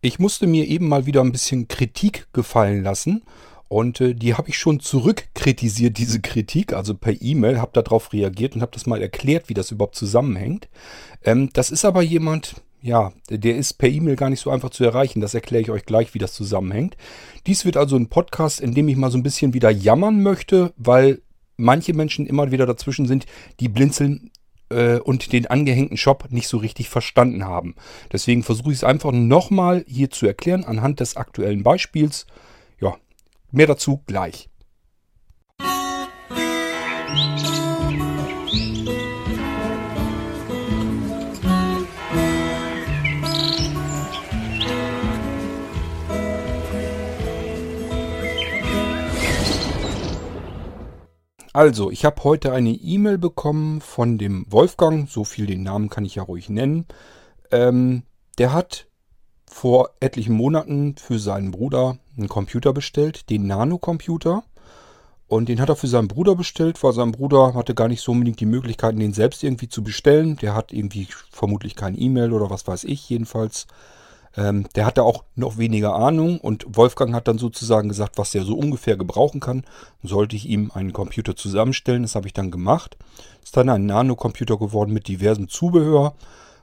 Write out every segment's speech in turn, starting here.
Ich musste mir eben mal wieder ein bisschen Kritik gefallen lassen und äh, die habe ich schon zurückkritisiert, diese Kritik, also per E-Mail, habe darauf reagiert und habe das mal erklärt, wie das überhaupt zusammenhängt. Ähm, das ist aber jemand, ja, der ist per E-Mail gar nicht so einfach zu erreichen. Das erkläre ich euch gleich, wie das zusammenhängt. Dies wird also ein Podcast, in dem ich mal so ein bisschen wieder jammern möchte, weil manche Menschen immer wieder dazwischen sind, die blinzeln äh, und den angehängten Shop nicht so richtig verstanden haben. Deswegen versuche ich es einfach nochmal hier zu erklären anhand des aktuellen Beispiels. Ja, mehr dazu gleich. Also, ich habe heute eine E-Mail bekommen von dem Wolfgang, so viel den Namen kann ich ja ruhig nennen. Ähm, der hat vor etlichen Monaten für seinen Bruder einen Computer bestellt, den Nano-Computer. Und den hat er für seinen Bruder bestellt, weil sein Bruder hatte gar nicht so unbedingt die Möglichkeiten, den selbst irgendwie zu bestellen. Der hat irgendwie vermutlich kein E-Mail oder was weiß ich jedenfalls. Ähm, der hatte auch noch weniger Ahnung und Wolfgang hat dann sozusagen gesagt, was er so ungefähr gebrauchen kann. Sollte ich ihm einen Computer zusammenstellen, das habe ich dann gemacht. Ist dann ein Nano-Computer geworden mit diversem Zubehör.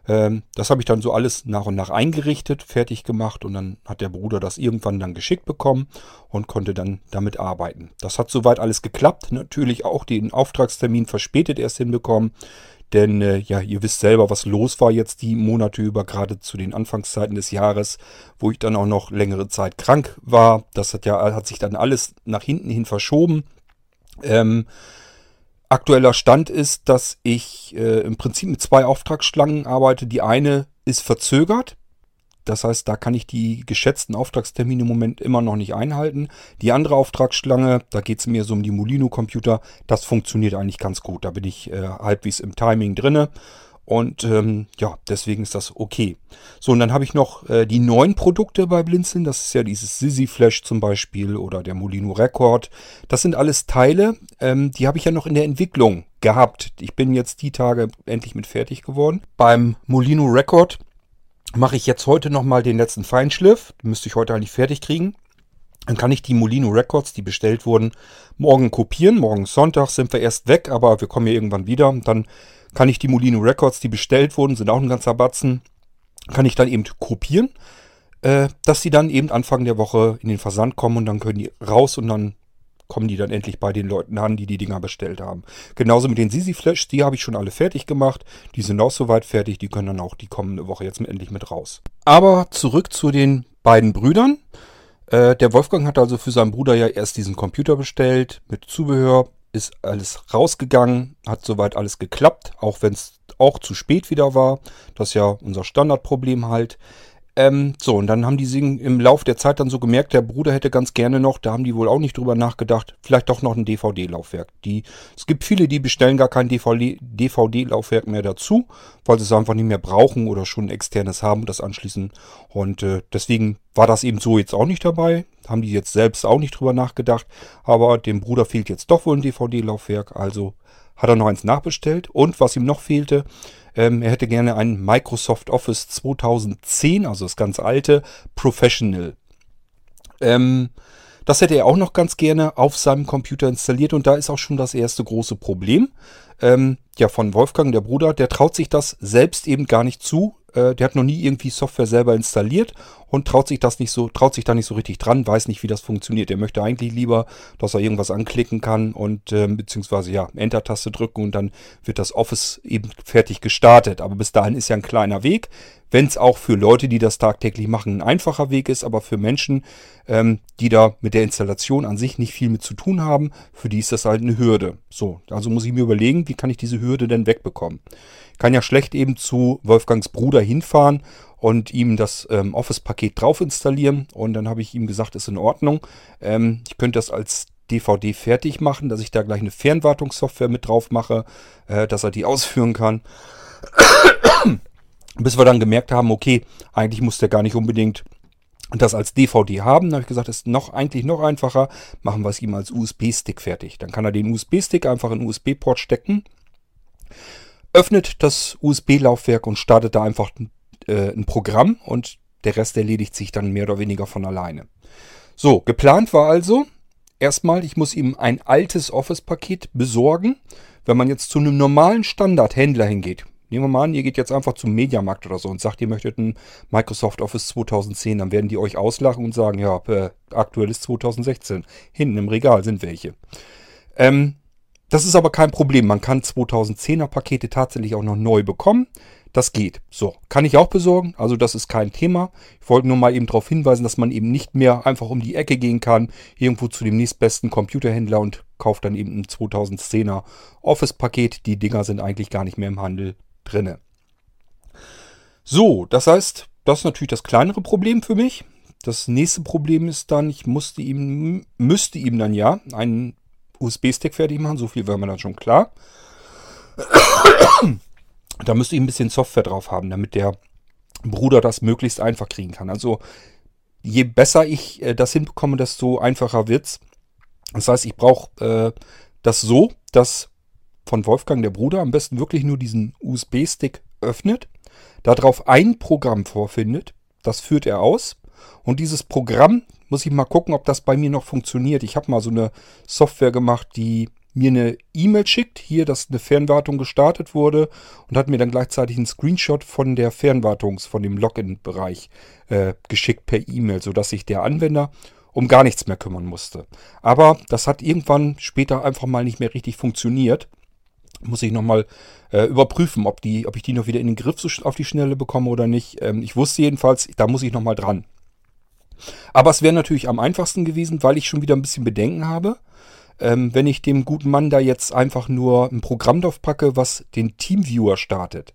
Ähm, das habe ich dann so alles nach und nach eingerichtet, fertig gemacht und dann hat der Bruder das irgendwann dann geschickt bekommen und konnte dann damit arbeiten. Das hat soweit alles geklappt. Natürlich auch den Auftragstermin verspätet erst hinbekommen. Denn äh, ja, ihr wisst selber, was los war jetzt die Monate über, gerade zu den Anfangszeiten des Jahres, wo ich dann auch noch längere Zeit krank war. Das hat ja hat sich dann alles nach hinten hin verschoben. Ähm, aktueller Stand ist, dass ich äh, im Prinzip mit zwei Auftragsschlangen arbeite. Die eine ist verzögert. Das heißt, da kann ich die geschätzten Auftragstermine im Moment immer noch nicht einhalten. Die andere Auftragsschlange, da geht es mir so um die Molino-Computer, das funktioniert eigentlich ganz gut. Da bin ich äh, halbwegs im Timing drinne. Und ähm, ja, deswegen ist das okay. So, und dann habe ich noch äh, die neuen Produkte bei Blinzeln. Das ist ja dieses Sisi Flash zum Beispiel oder der Molino Record. Das sind alles Teile, ähm, die habe ich ja noch in der Entwicklung gehabt. Ich bin jetzt die Tage endlich mit fertig geworden. Beim Molino Record mache ich jetzt heute nochmal den letzten Feinschliff. Müsste ich heute eigentlich fertig kriegen. Dann kann ich die Molino Records, die bestellt wurden, morgen kopieren. Morgen Sonntag sind wir erst weg, aber wir kommen ja irgendwann wieder. Dann kann ich die Molino Records, die bestellt wurden, sind auch ein ganzer Batzen, kann ich dann eben kopieren, äh, dass sie dann eben Anfang der Woche in den Versand kommen und dann können die raus und dann kommen die dann endlich bei den Leuten an, die die Dinger bestellt haben. Genauso mit den Sisi Flash, die habe ich schon alle fertig gemacht. Die sind auch soweit fertig, die können dann auch die kommende Woche jetzt endlich mit raus. Aber zurück zu den beiden Brüdern. Äh, der Wolfgang hat also für seinen Bruder ja erst diesen Computer bestellt mit Zubehör, ist alles rausgegangen, hat soweit alles geklappt, auch wenn es auch zu spät wieder war. Das ist ja unser Standardproblem halt. Ähm, so, und dann haben die Singen im Lauf der Zeit dann so gemerkt, der Bruder hätte ganz gerne noch, da haben die wohl auch nicht drüber nachgedacht, vielleicht doch noch ein DVD-Laufwerk. Es gibt viele, die bestellen gar kein DVD-Laufwerk mehr dazu, weil sie es einfach nicht mehr brauchen oder schon ein externes haben und das anschließen. Und äh, deswegen war das eben so jetzt auch nicht dabei. Haben die jetzt selbst auch nicht drüber nachgedacht. Aber dem Bruder fehlt jetzt doch wohl ein DVD-Laufwerk, also hat er noch eins nachbestellt. Und was ihm noch fehlte, ähm, er hätte gerne ein Microsoft Office 2010, also das ganz alte, Professional. Ähm, das hätte er auch noch ganz gerne auf seinem Computer installiert und da ist auch schon das erste große Problem. Ähm, ja, von Wolfgang, der Bruder, der traut sich das selbst eben gar nicht zu, äh, der hat noch nie irgendwie Software selber installiert und traut sich das nicht so, traut sich da nicht so richtig dran, weiß nicht, wie das funktioniert. Er möchte eigentlich lieber, dass er irgendwas anklicken kann und äh, beziehungsweise ja, Enter-Taste drücken und dann wird das Office eben fertig gestartet. Aber bis dahin ist ja ein kleiner Weg. Wenn es auch für Leute, die das tagtäglich machen, ein einfacher Weg ist, aber für Menschen, ähm, die da mit der Installation an sich nicht viel mit zu tun haben, für die ist das halt eine Hürde. So, also muss ich mir überlegen, wie kann ich diese Hürde denn wegbekommen? kann ja schlecht eben zu Wolfgangs Bruder hinfahren und ihm das ähm, Office-Paket drauf installieren. Und dann habe ich ihm gesagt, ist in Ordnung. Ähm, ich könnte das als DVD fertig machen, dass ich da gleich eine Fernwartungssoftware mit drauf mache, äh, dass er die ausführen kann. Bis wir dann gemerkt haben, okay, eigentlich muss der gar nicht unbedingt das als DVD haben. Da habe ich gesagt, ist noch eigentlich noch einfacher, machen wir es ihm als USB-Stick fertig. Dann kann er den USB-Stick einfach in den USB-Port stecken öffnet das USB-Laufwerk und startet da einfach äh, ein Programm und der Rest erledigt sich dann mehr oder weniger von alleine. So, geplant war also, erstmal, ich muss ihm ein altes Office-Paket besorgen. Wenn man jetzt zu einem normalen Standardhändler hingeht, nehmen wir mal an, ihr geht jetzt einfach zum Mediamarkt oder so und sagt, ihr möchtet ein Microsoft Office 2010, dann werden die euch auslachen und sagen, ja, äh, aktuell ist 2016. Hinten im Regal sind welche. Ähm, das ist aber kein Problem. Man kann 2010er Pakete tatsächlich auch noch neu bekommen. Das geht. So, kann ich auch besorgen. Also das ist kein Thema. Ich wollte nur mal eben darauf hinweisen, dass man eben nicht mehr einfach um die Ecke gehen kann, irgendwo zu dem nächstbesten Computerhändler und kauft dann eben ein 2010er Office-Paket. Die Dinger sind eigentlich gar nicht mehr im Handel drinne. So, das heißt, das ist natürlich das kleinere Problem für mich. Das nächste Problem ist dann, ich musste ihm, müsste ihm dann ja einen USB-Stick fertig machen. So viel wäre mir dann schon klar. Da müsste ich ein bisschen Software drauf haben, damit der Bruder das möglichst einfach kriegen kann. Also je besser ich äh, das hinbekomme, desto einfacher wird's. Das heißt, ich brauche äh, das so, dass von Wolfgang der Bruder am besten wirklich nur diesen USB-Stick öffnet, darauf ein Programm vorfindet, das führt er aus. Und dieses Programm muss ich mal gucken, ob das bei mir noch funktioniert. Ich habe mal so eine Software gemacht, die mir eine E-Mail schickt, hier, dass eine Fernwartung gestartet wurde und hat mir dann gleichzeitig einen Screenshot von der Fernwartungs-, von dem Login-Bereich äh, geschickt per E-Mail, sodass sich der Anwender um gar nichts mehr kümmern musste. Aber das hat irgendwann später einfach mal nicht mehr richtig funktioniert. Muss ich nochmal äh, überprüfen, ob, die, ob ich die noch wieder in den Griff so auf die Schnelle bekomme oder nicht. Ähm, ich wusste jedenfalls, da muss ich nochmal dran. Aber es wäre natürlich am einfachsten gewesen, weil ich schon wieder ein bisschen Bedenken habe. Ähm, wenn ich dem guten Mann da jetzt einfach nur ein Programm drauf packe, was den Teamviewer startet.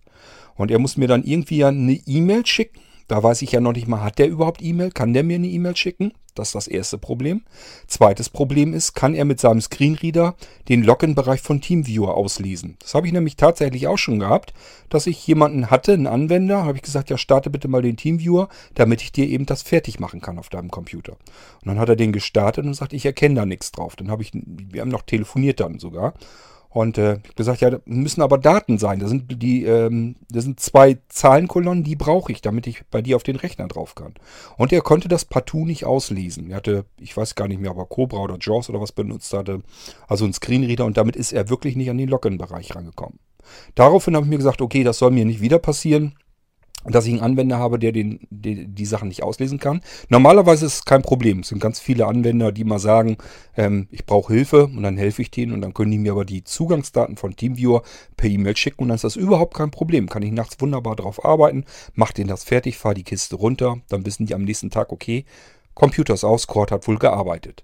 Und er muss mir dann irgendwie eine E-Mail schicken da weiß ich ja noch nicht mal, hat der überhaupt E-Mail? Kann der mir eine E-Mail schicken? Das ist das erste Problem. Zweites Problem ist, kann er mit seinem Screenreader den Login-Bereich von TeamViewer auslesen? Das habe ich nämlich tatsächlich auch schon gehabt, dass ich jemanden hatte, einen Anwender, habe ich gesagt, ja, starte bitte mal den TeamViewer, damit ich dir eben das fertig machen kann auf deinem Computer. Und dann hat er den gestartet und sagt, ich erkenne da nichts drauf. Dann habe ich, wir haben noch telefoniert dann sogar. Und äh, gesagt, ja, müssen aber Daten sein. Da sind die, ähm, das sind zwei Zahlenkolonnen, die brauche ich, damit ich bei dir auf den Rechner drauf kann. Und er konnte das partout nicht auslesen. Er hatte, ich weiß gar nicht mehr, ob er Cobra oder JAWS oder was benutzt hatte. Also ein Screenreader und damit ist er wirklich nicht an den Login-Bereich rangekommen. Daraufhin habe ich mir gesagt, okay, das soll mir nicht wieder passieren dass ich einen Anwender habe, der den, die, die Sachen nicht auslesen kann. Normalerweise ist es kein Problem. Es sind ganz viele Anwender, die mal sagen, ähm, ich brauche Hilfe und dann helfe ich denen und dann können die mir aber die Zugangsdaten von TeamViewer per E-Mail schicken und dann ist das überhaupt kein Problem. Kann ich nachts wunderbar drauf arbeiten, mache denen das fertig, fahre die Kiste runter, dann wissen die am nächsten Tag, okay, Computer ist aus, Cord hat wohl gearbeitet.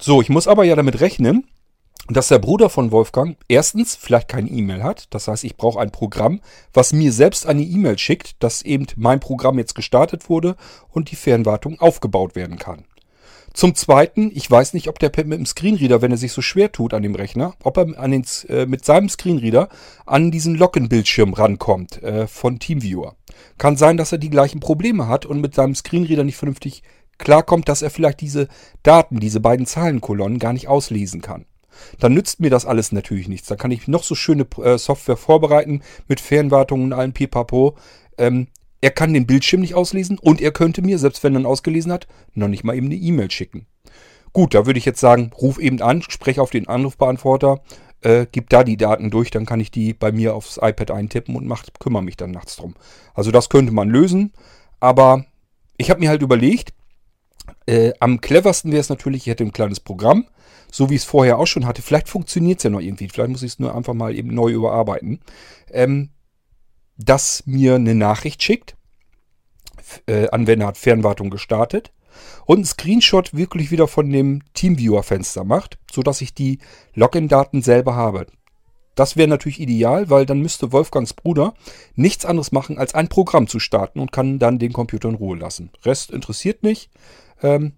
So, ich muss aber ja damit rechnen, dass der Bruder von Wolfgang erstens vielleicht keine E-Mail hat. Das heißt, ich brauche ein Programm, was mir selbst eine E-Mail schickt, dass eben mein Programm jetzt gestartet wurde und die Fernwartung aufgebaut werden kann. Zum Zweiten, ich weiß nicht, ob der mit dem Screenreader, wenn er sich so schwer tut an dem Rechner, ob er an den, äh, mit seinem Screenreader an diesen Login-Bildschirm rankommt äh, von TeamViewer. Kann sein, dass er die gleichen Probleme hat und mit seinem Screenreader nicht vernünftig klarkommt, dass er vielleicht diese Daten, diese beiden Zahlenkolonnen gar nicht auslesen kann dann nützt mir das alles natürlich nichts. Da kann ich noch so schöne äh, Software vorbereiten mit Fernwartung und allem Pipapo. Ähm, er kann den Bildschirm nicht auslesen und er könnte mir, selbst wenn er ihn ausgelesen hat, noch nicht mal eben eine E-Mail schicken. Gut, da würde ich jetzt sagen, ruf eben an, spreche auf den Anrufbeantworter, äh, gib da die Daten durch, dann kann ich die bei mir aufs iPad eintippen und mach, kümmere mich dann nachts drum. Also das könnte man lösen, aber ich habe mir halt überlegt, äh, am cleversten wäre es natürlich, ich hätte ein kleines Programm, so wie ich es vorher auch schon hatte. Vielleicht funktioniert es ja noch irgendwie. Vielleicht muss ich es nur einfach mal eben neu überarbeiten. Ähm, das mir eine Nachricht schickt. Äh, Anwender hat Fernwartung gestartet. Und einen Screenshot wirklich wieder von dem Teamviewer-Fenster macht, sodass ich die Login-Daten selber habe. Das wäre natürlich ideal, weil dann müsste Wolfgangs Bruder nichts anderes machen, als ein Programm zu starten und kann dann den Computer in Ruhe lassen. Rest interessiert nicht. Ähm,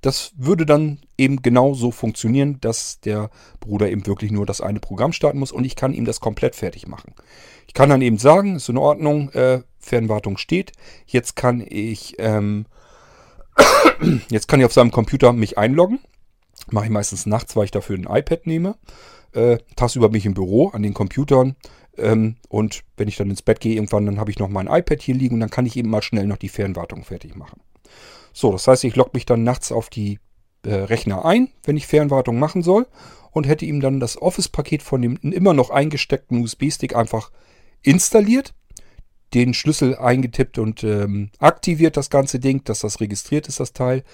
das würde dann eben genau so funktionieren, dass der Bruder eben wirklich nur das eine Programm starten muss und ich kann ihm das komplett fertig machen. Ich kann dann eben sagen, ist in Ordnung, äh, Fernwartung steht. Jetzt kann ich ähm, jetzt kann ich auf seinem Computer mich einloggen. Mache ich meistens nachts, weil ich dafür ein iPad nehme. Äh, tagsüber bin ich im Büro an den Computern. Ähm, und wenn ich dann ins Bett gehe irgendwann, dann habe ich noch mein iPad hier liegen und dann kann ich eben mal schnell noch die Fernwartung fertig machen. So, das heißt, ich logge mich dann nachts auf die äh, Rechner ein, wenn ich Fernwartung machen soll und hätte ihm dann das Office-Paket von dem immer noch eingesteckten USB-Stick einfach installiert, den Schlüssel eingetippt und ähm, aktiviert das ganze Ding, dass das registriert ist, das Teil.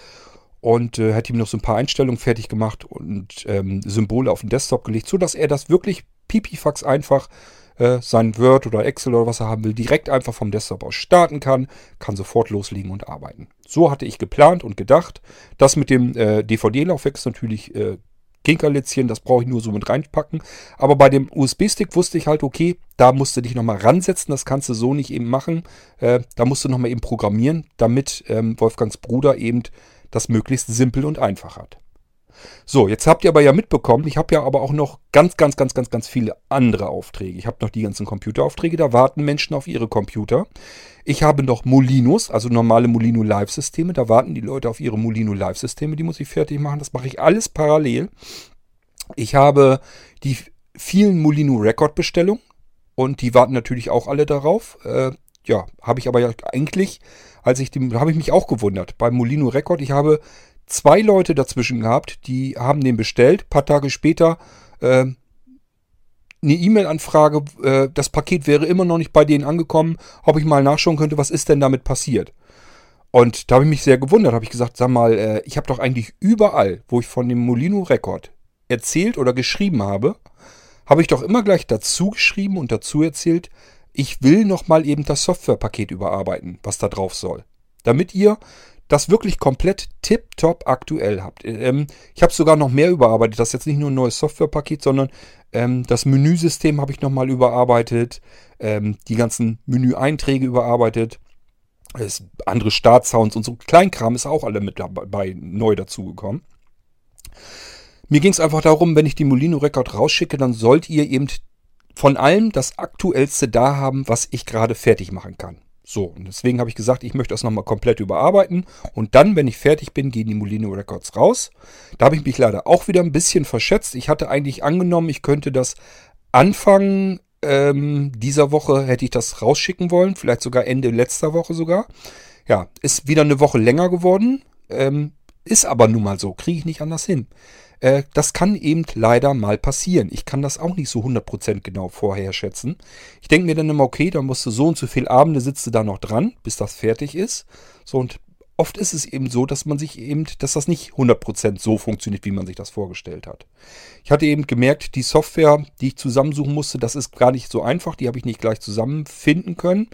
Und äh, hätte ihm noch so ein paar Einstellungen fertig gemacht und ähm, Symbole auf den Desktop gelegt, sodass er das wirklich pipifax einfach äh, sein Word oder Excel oder was er haben will, direkt einfach vom Desktop aus starten kann, kann sofort loslegen und arbeiten. So hatte ich geplant und gedacht. Das mit dem äh, DVD-Laufwerk ist natürlich äh, Kinkerlitzchen, das brauche ich nur so mit reinpacken. Aber bei dem USB-Stick wusste ich halt, okay, da musst du dich nochmal ransetzen, das kannst du so nicht eben machen. Äh, da musst du nochmal eben programmieren, damit ähm, Wolfgangs Bruder eben das möglichst simpel und einfach hat. So, jetzt habt ihr aber ja mitbekommen, ich habe ja aber auch noch ganz, ganz, ganz, ganz, ganz viele andere Aufträge. Ich habe noch die ganzen Computeraufträge, da warten Menschen auf ihre Computer. Ich habe noch Molinos, also normale Molino Live-Systeme, da warten die Leute auf ihre Molino Live-Systeme, die muss ich fertig machen. Das mache ich alles parallel. Ich habe die vielen Molino Record-Bestellungen und die warten natürlich auch alle darauf. Äh, ja, habe ich aber ja eigentlich, als ich dem, habe ich mich auch gewundert. Beim Molino Record, ich habe zwei Leute dazwischen gehabt, die haben den bestellt. Ein paar Tage später äh, eine E-Mail-Anfrage, äh, das Paket wäre immer noch nicht bei denen angekommen, ob ich mal nachschauen könnte, was ist denn damit passiert. Und da habe ich mich sehr gewundert, habe ich gesagt, sag mal, äh, ich habe doch eigentlich überall, wo ich von dem Molino Record erzählt oder geschrieben habe, habe ich doch immer gleich dazu geschrieben und dazu erzählt, ich will nochmal eben das Softwarepaket überarbeiten, was da drauf soll. Damit ihr das wirklich komplett tipptopp aktuell habt. Ähm, ich habe sogar noch mehr überarbeitet. Das ist jetzt nicht nur ein neues Softwarepaket, sondern ähm, das Menüsystem habe ich nochmal überarbeitet. Ähm, die ganzen Menüeinträge überarbeitet. Es, andere Startsounds und so Kleinkram ist auch alle mit dabei neu dazugekommen. Mir ging es einfach darum, wenn ich die Molino Record rausschicke, dann sollt ihr eben von allem das aktuellste da haben, was ich gerade fertig machen kann. So, und deswegen habe ich gesagt, ich möchte das nochmal komplett überarbeiten. Und dann, wenn ich fertig bin, gehen die Molino Records raus. Da habe ich mich leider auch wieder ein bisschen verschätzt. Ich hatte eigentlich angenommen, ich könnte das Anfang ähm, dieser Woche hätte ich das rausschicken wollen. Vielleicht sogar Ende letzter Woche sogar. Ja, ist wieder eine Woche länger geworden. Ähm, ist aber nun mal so. Kriege ich nicht anders hin. Äh, das kann eben leider mal passieren. Ich kann das auch nicht so 100% genau vorher schätzen. Ich denke mir dann immer, okay, da musst du so und so viele Abende sitzt du da noch dran, bis das fertig ist. So und oft ist es eben so, dass man sich eben, dass das nicht 100% so funktioniert, wie man sich das vorgestellt hat. Ich hatte eben gemerkt, die Software, die ich zusammensuchen musste, das ist gar nicht so einfach. Die habe ich nicht gleich zusammenfinden können.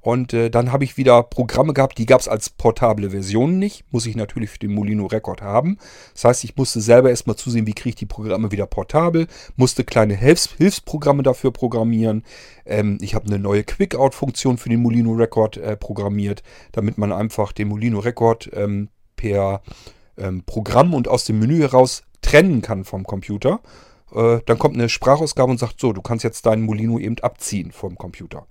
Und äh, dann habe ich wieder Programme gehabt, die gab es als portable Version nicht. Muss ich natürlich für den Molino Record haben. Das heißt, ich musste selber erstmal zusehen, wie kriege ich die Programme wieder portabel. Musste kleine Hilfs Hilfsprogramme dafür programmieren. Ähm, ich habe eine neue Quick-Out-Funktion für den Molino Record äh, programmiert, damit man einfach den Molino Record ähm, per ähm, Programm und aus dem Menü heraus trennen kann vom Computer. Äh, dann kommt eine Sprachausgabe und sagt, so, du kannst jetzt deinen Molino eben abziehen vom Computer.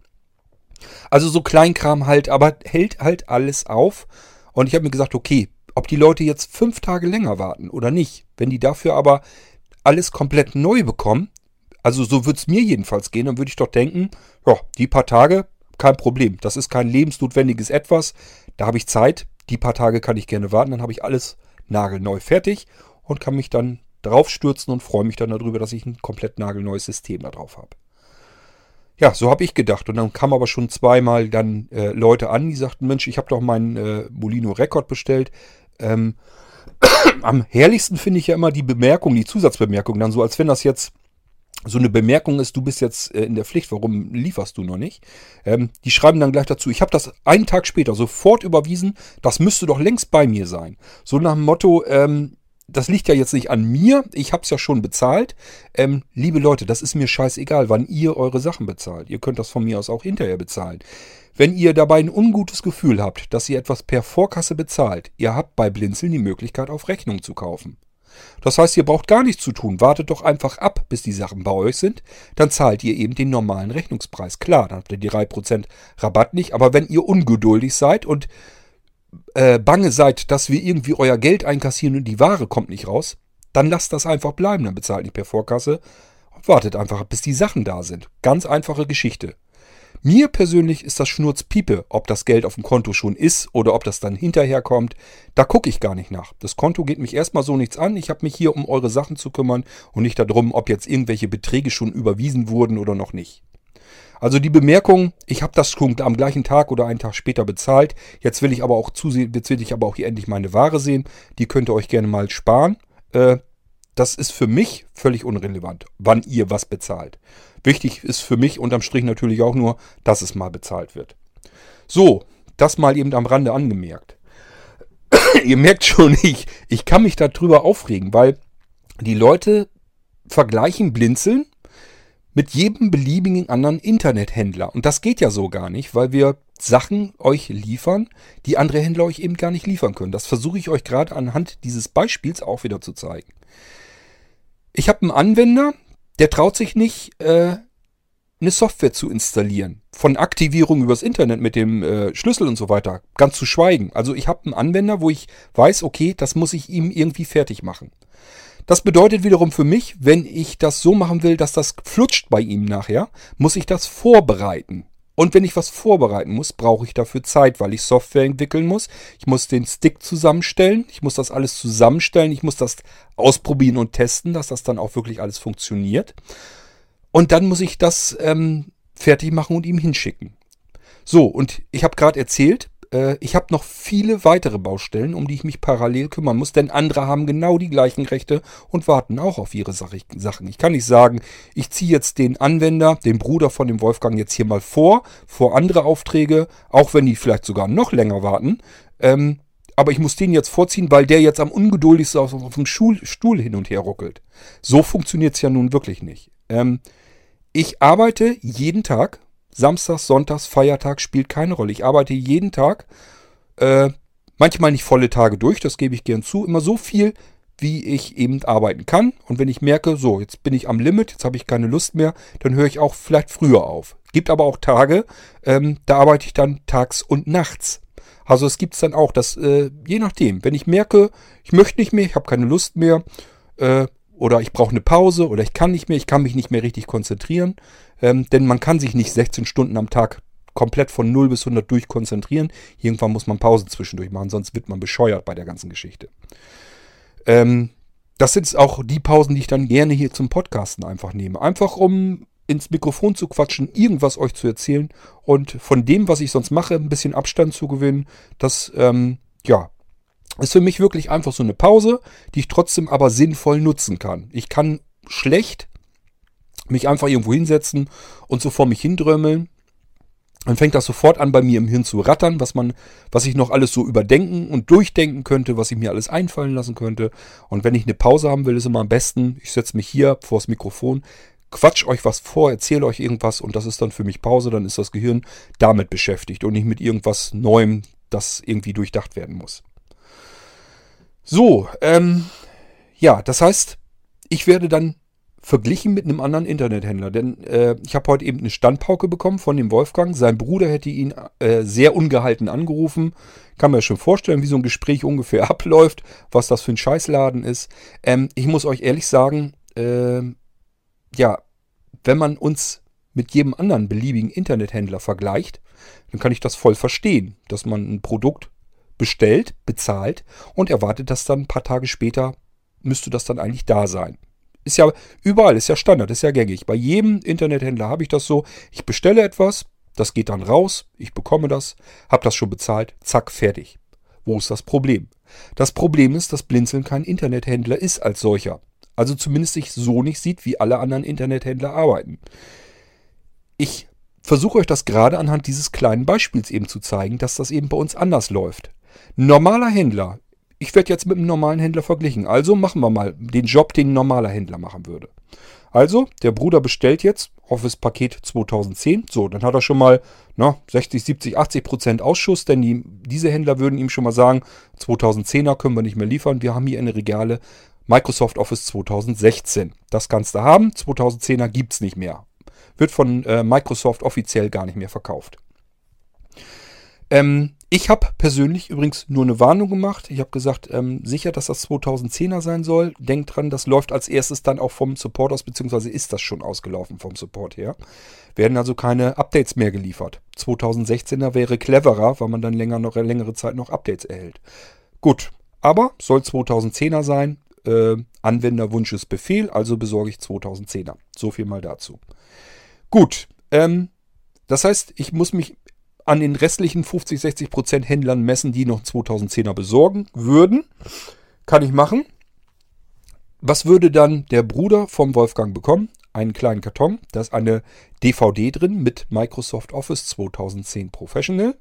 Also so Kleinkram halt, aber hält halt alles auf. Und ich habe mir gesagt, okay, ob die Leute jetzt fünf Tage länger warten oder nicht, wenn die dafür aber alles komplett neu bekommen, also so würde es mir jedenfalls gehen, dann würde ich doch denken, ja, die paar Tage, kein Problem. Das ist kein lebensnotwendiges Etwas. Da habe ich Zeit. Die paar Tage kann ich gerne warten. Dann habe ich alles nagelneu fertig und kann mich dann draufstürzen und freue mich dann darüber, dass ich ein komplett nagelneues System da drauf habe. Ja, so habe ich gedacht. Und dann kamen aber schon zweimal dann äh, Leute an, die sagten, Mensch, ich habe doch meinen äh, Molino Rekord bestellt. Ähm, am herrlichsten finde ich ja immer die Bemerkung, die Zusatzbemerkung, dann so, als wenn das jetzt so eine Bemerkung ist, du bist jetzt äh, in der Pflicht, warum lieferst du noch nicht? Ähm, die schreiben dann gleich dazu, ich habe das einen Tag später sofort überwiesen, das müsste doch längst bei mir sein. So nach dem Motto, ähm, das liegt ja jetzt nicht an mir, ich habe es ja schon bezahlt. Ähm, liebe Leute, das ist mir scheißegal, wann ihr eure Sachen bezahlt. Ihr könnt das von mir aus auch hinterher bezahlen. Wenn ihr dabei ein ungutes Gefühl habt, dass ihr etwas per Vorkasse bezahlt, ihr habt bei Blinzeln die Möglichkeit, auf Rechnung zu kaufen. Das heißt, ihr braucht gar nichts zu tun. Wartet doch einfach ab, bis die Sachen bei euch sind. Dann zahlt ihr eben den normalen Rechnungspreis. Klar, dann habt ihr die 3% Rabatt nicht. Aber wenn ihr ungeduldig seid und äh, bange seid, dass wir irgendwie euer Geld einkassieren und die Ware kommt nicht raus, dann lasst das einfach bleiben. Dann bezahlt nicht per Vorkasse. wartet einfach, bis die Sachen da sind. Ganz einfache Geschichte. Mir persönlich ist das Schnurzpiepe, ob das Geld auf dem Konto schon ist oder ob das dann hinterher kommt. Da gucke ich gar nicht nach. Das Konto geht mich erstmal so nichts an. Ich habe mich hier um eure Sachen zu kümmern und nicht darum, ob jetzt irgendwelche Beträge schon überwiesen wurden oder noch nicht. Also die Bemerkung, ich habe das schon am gleichen Tag oder einen Tag später bezahlt. Jetzt will ich aber auch zusehen, jetzt will ich aber auch hier endlich meine Ware sehen. Die könnt ihr euch gerne mal sparen. Äh, das ist für mich völlig unrelevant, wann ihr was bezahlt. Wichtig ist für mich unterm Strich natürlich auch nur, dass es mal bezahlt wird. So, das mal eben am Rande angemerkt. ihr merkt schon, ich, ich kann mich darüber aufregen, weil die Leute vergleichen Blinzeln mit jedem beliebigen anderen Internethändler. Und das geht ja so gar nicht, weil wir Sachen euch liefern, die andere Händler euch eben gar nicht liefern können. Das versuche ich euch gerade anhand dieses Beispiels auch wieder zu zeigen. Ich habe einen Anwender, der traut sich nicht, äh, eine Software zu installieren. Von Aktivierung übers Internet mit dem äh, Schlüssel und so weiter. Ganz zu schweigen. Also ich habe einen Anwender, wo ich weiß, okay, das muss ich ihm irgendwie fertig machen. Das bedeutet wiederum für mich, wenn ich das so machen will, dass das flutscht bei ihm nachher, muss ich das vorbereiten. Und wenn ich was vorbereiten muss, brauche ich dafür Zeit, weil ich Software entwickeln muss. Ich muss den Stick zusammenstellen. Ich muss das alles zusammenstellen. Ich muss das ausprobieren und testen, dass das dann auch wirklich alles funktioniert. Und dann muss ich das ähm, fertig machen und ihm hinschicken. So, und ich habe gerade erzählt, äh, ich habe noch viele weitere Baustellen, um die ich mich parallel kümmern muss, denn andere haben genau die gleichen Rechte und warten auch auf ihre Sachen. Ich kann nicht sagen, ich ziehe jetzt den Anwender, den Bruder von dem Wolfgang jetzt hier mal vor, vor andere Aufträge, auch wenn die vielleicht sogar noch länger warten. Ähm, aber ich muss den jetzt vorziehen, weil der jetzt am ungeduldigsten auf, auf dem Stuhl, Stuhl hin und her ruckelt. So funktioniert es ja nun wirklich nicht. Ähm, ich arbeite jeden Tag Samstags, Sonntags, Feiertag spielt keine Rolle. Ich arbeite jeden Tag, äh, manchmal nicht volle Tage durch, das gebe ich gern zu, immer so viel, wie ich eben arbeiten kann. Und wenn ich merke, so, jetzt bin ich am Limit, jetzt habe ich keine Lust mehr, dann höre ich auch vielleicht früher auf. Gibt aber auch Tage, ähm, da arbeite ich dann tags und nachts. Also es gibt es dann auch, dass, äh, je nachdem, wenn ich merke, ich möchte nicht mehr, ich habe keine Lust mehr, äh, oder ich brauche eine Pause oder ich kann nicht mehr, ich kann mich nicht mehr richtig konzentrieren. Ähm, denn man kann sich nicht 16 Stunden am Tag komplett von 0 bis 100 durchkonzentrieren. Irgendwann muss man Pause zwischendurch machen, sonst wird man bescheuert bei der ganzen Geschichte. Ähm, das sind auch die Pausen, die ich dann gerne hier zum Podcasten einfach nehme. Einfach um ins Mikrofon zu quatschen, irgendwas euch zu erzählen und von dem, was ich sonst mache, ein bisschen Abstand zu gewinnen. Das, ähm, ja, ist für mich wirklich einfach so eine Pause, die ich trotzdem aber sinnvoll nutzen kann. Ich kann schlecht mich einfach irgendwo hinsetzen und so vor mich hindrömmeln. Dann fängt das sofort an, bei mir im Hirn zu rattern, was man, was ich noch alles so überdenken und durchdenken könnte, was ich mir alles einfallen lassen könnte. Und wenn ich eine Pause haben will, ist immer am besten, ich setze mich hier vors Mikrofon, quatsch euch was vor, erzähle euch irgendwas und das ist dann für mich Pause, dann ist das Gehirn damit beschäftigt und nicht mit irgendwas Neuem, das irgendwie durchdacht werden muss. So, ähm, ja, das heißt, ich werde dann verglichen mit einem anderen Internethändler. Denn äh, ich habe heute eben eine Standpauke bekommen von dem Wolfgang. Sein Bruder hätte ihn äh, sehr ungehalten angerufen. Kann mir schon vorstellen, wie so ein Gespräch ungefähr abläuft, was das für ein Scheißladen ist. Ähm, ich muss euch ehrlich sagen, äh, ja, wenn man uns mit jedem anderen beliebigen Internethändler vergleicht, dann kann ich das voll verstehen, dass man ein Produkt bestellt, bezahlt und erwartet das dann ein paar Tage später, müsste das dann eigentlich da sein. Ist ja überall, ist ja Standard, ist ja gängig. Bei jedem Internethändler habe ich das so. Ich bestelle etwas, das geht dann raus, ich bekomme das, habe das schon bezahlt, zack, fertig. Wo ist das Problem? Das Problem ist, dass Blinzeln kein Internethändler ist als solcher. Also zumindest sich so nicht sieht, wie alle anderen Internethändler arbeiten. Ich versuche euch das gerade anhand dieses kleinen Beispiels eben zu zeigen, dass das eben bei uns anders läuft. Normaler Händler, ich werde jetzt mit einem normalen Händler verglichen. Also machen wir mal den Job, den ein normaler Händler machen würde. Also, der Bruder bestellt jetzt Office-Paket 2010. So, dann hat er schon mal na, 60, 70, 80 Prozent Ausschuss, denn die, diese Händler würden ihm schon mal sagen, 2010er können wir nicht mehr liefern. Wir haben hier in den Regale Microsoft Office 2016. Das kannst du haben. 2010er gibt es nicht mehr. Wird von äh, Microsoft offiziell gar nicht mehr verkauft. Ähm, ich habe persönlich übrigens nur eine Warnung gemacht. Ich habe gesagt, ähm, sicher, dass das 2010er sein soll. Denkt dran, das läuft als erstes dann auch vom Support aus, beziehungsweise ist das schon ausgelaufen vom Support her. Werden also keine Updates mehr geliefert. 2016er wäre cleverer, weil man dann länger noch längere Zeit noch Updates erhält. Gut, aber soll 2010er sein. Äh, Anwenderwunsch ist Befehl, also besorge ich 2010er. So viel mal dazu. Gut, ähm, das heißt, ich muss mich an den restlichen 50, 60 Prozent Händlern messen, die noch 2010er besorgen würden. Kann ich machen. Was würde dann der Bruder vom Wolfgang bekommen? Einen kleinen Karton. Da ist eine DVD drin mit Microsoft Office 2010 Professional.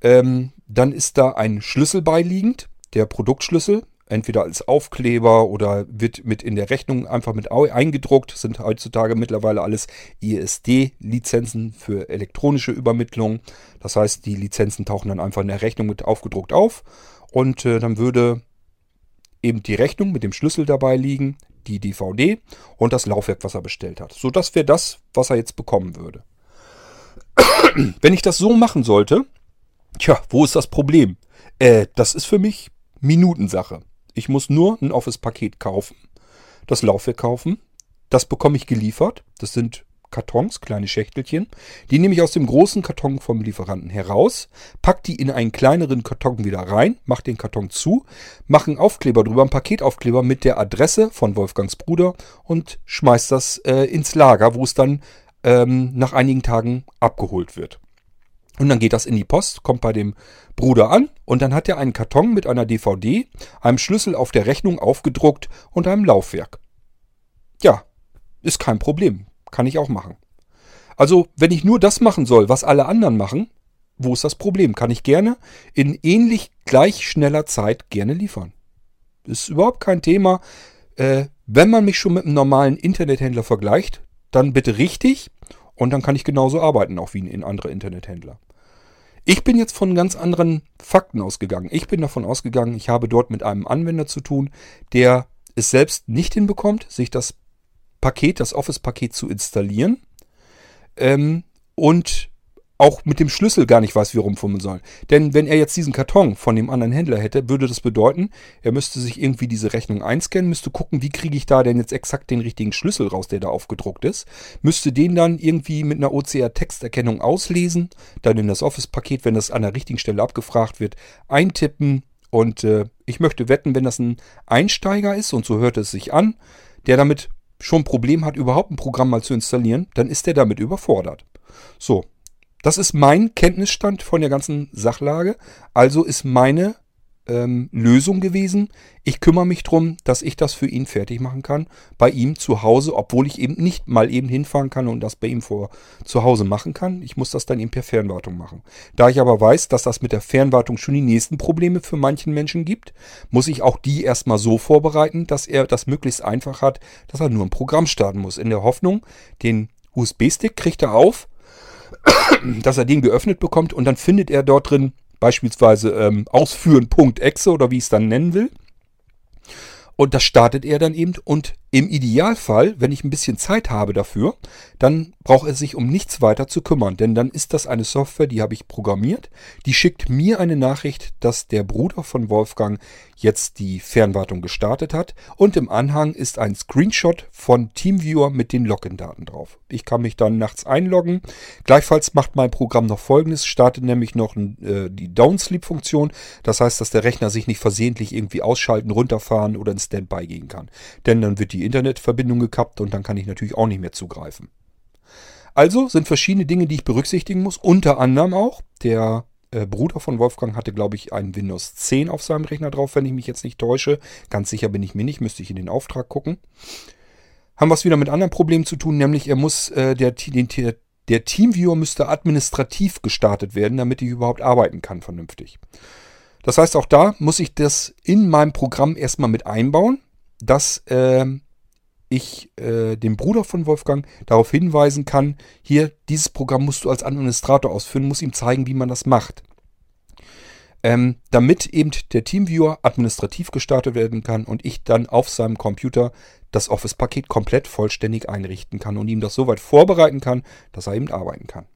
Ähm, dann ist da ein Schlüssel beiliegend, der Produktschlüssel entweder als Aufkleber oder wird mit in der Rechnung einfach mit eingedruckt. Sind heutzutage mittlerweile alles ISD-Lizenzen für elektronische Übermittlung. Das heißt, die Lizenzen tauchen dann einfach in der Rechnung mit aufgedruckt auf und äh, dann würde eben die Rechnung mit dem Schlüssel dabei liegen, die DVD und das Laufwerk, was er bestellt hat. So, das wäre das, was er jetzt bekommen würde. Wenn ich das so machen sollte, tja, wo ist das Problem? Äh, das ist für mich Minutensache. Ich muss nur ein Office-Paket kaufen, das Laufwerk kaufen. Das bekomme ich geliefert. Das sind Kartons, kleine Schächtelchen. Die nehme ich aus dem großen Karton vom Lieferanten heraus, pack die in einen kleineren Karton wieder rein, mache den Karton zu, mache einen Aufkleber drüber, einen Paketaufkleber mit der Adresse von Wolfgangs Bruder und schmeiß das äh, ins Lager, wo es dann ähm, nach einigen Tagen abgeholt wird. Und dann geht das in die Post, kommt bei dem Bruder an und dann hat er einen Karton mit einer DVD, einem Schlüssel auf der Rechnung aufgedruckt und einem Laufwerk. Ja, ist kein Problem. Kann ich auch machen. Also, wenn ich nur das machen soll, was alle anderen machen, wo ist das Problem? Kann ich gerne in ähnlich gleich schneller Zeit gerne liefern. Ist überhaupt kein Thema. Äh, wenn man mich schon mit einem normalen Internethändler vergleicht, dann bitte richtig und dann kann ich genauso arbeiten, auch wie ein anderer Internethändler. Ich bin jetzt von ganz anderen Fakten ausgegangen. Ich bin davon ausgegangen, ich habe dort mit einem Anwender zu tun, der es selbst nicht hinbekommt, sich das Paket, das Office-Paket zu installieren ähm, und auch mit dem Schlüssel gar nicht weiß, wie rumfummeln soll. Denn wenn er jetzt diesen Karton von dem anderen Händler hätte, würde das bedeuten, er müsste sich irgendwie diese Rechnung einscannen, müsste gucken, wie kriege ich da denn jetzt exakt den richtigen Schlüssel raus, der da aufgedruckt ist, müsste den dann irgendwie mit einer OCR-Texterkennung auslesen, dann in das Office-Paket, wenn das an der richtigen Stelle abgefragt wird, eintippen und äh, ich möchte wetten, wenn das ein Einsteiger ist, und so hört es sich an, der damit schon ein Problem hat, überhaupt ein Programm mal zu installieren, dann ist er damit überfordert. So, das ist mein Kenntnisstand von der ganzen Sachlage. Also ist meine ähm, Lösung gewesen. Ich kümmere mich darum, dass ich das für ihn fertig machen kann. Bei ihm zu Hause, obwohl ich eben nicht mal eben hinfahren kann und das bei ihm vor zu Hause machen kann. Ich muss das dann eben per Fernwartung machen. Da ich aber weiß, dass das mit der Fernwartung schon die nächsten Probleme für manchen Menschen gibt, muss ich auch die erstmal so vorbereiten, dass er das möglichst einfach hat, dass er nur ein Programm starten muss. In der Hoffnung, den USB-Stick kriegt er auf dass er den geöffnet bekommt und dann findet er dort drin beispielsweise ähm, ausführen.exe oder wie ich es dann nennen will. Und das startet er dann eben und im Idealfall, wenn ich ein bisschen Zeit habe dafür, dann braucht er sich um nichts weiter zu kümmern, denn dann ist das eine Software, die habe ich programmiert, die schickt mir eine Nachricht, dass der Bruder von Wolfgang jetzt die Fernwartung gestartet hat und im Anhang ist ein Screenshot von TeamViewer mit den Login-Daten drauf. Ich kann mich dann nachts einloggen. Gleichfalls macht mein Programm noch folgendes, startet nämlich noch äh, die Downsleep-Funktion, das heißt, dass der Rechner sich nicht versehentlich irgendwie ausschalten, runterfahren oder in Standby gehen kann. Denn dann wird die Internetverbindung gekappt und dann kann ich natürlich auch nicht mehr zugreifen. Also sind verschiedene Dinge, die ich berücksichtigen muss. Unter anderem auch, der äh, Bruder von Wolfgang hatte, glaube ich, einen Windows 10 auf seinem Rechner drauf, wenn ich mich jetzt nicht täusche. Ganz sicher bin ich mir nicht, müsste ich in den Auftrag gucken. Haben wir es wieder mit anderen Problemen zu tun, nämlich er muss, äh, der, den, der Teamviewer müsste administrativ gestartet werden, damit ich überhaupt arbeiten kann vernünftig. Das heißt, auch da muss ich das in meinem Programm erstmal mit einbauen, dass äh, ich äh, dem Bruder von Wolfgang darauf hinweisen kann, hier, dieses Programm musst du als Administrator ausführen, muss ihm zeigen, wie man das macht. Ähm, damit eben der Teamviewer administrativ gestartet werden kann und ich dann auf seinem Computer das Office-Paket komplett vollständig einrichten kann und ihm das soweit vorbereiten kann, dass er eben arbeiten kann.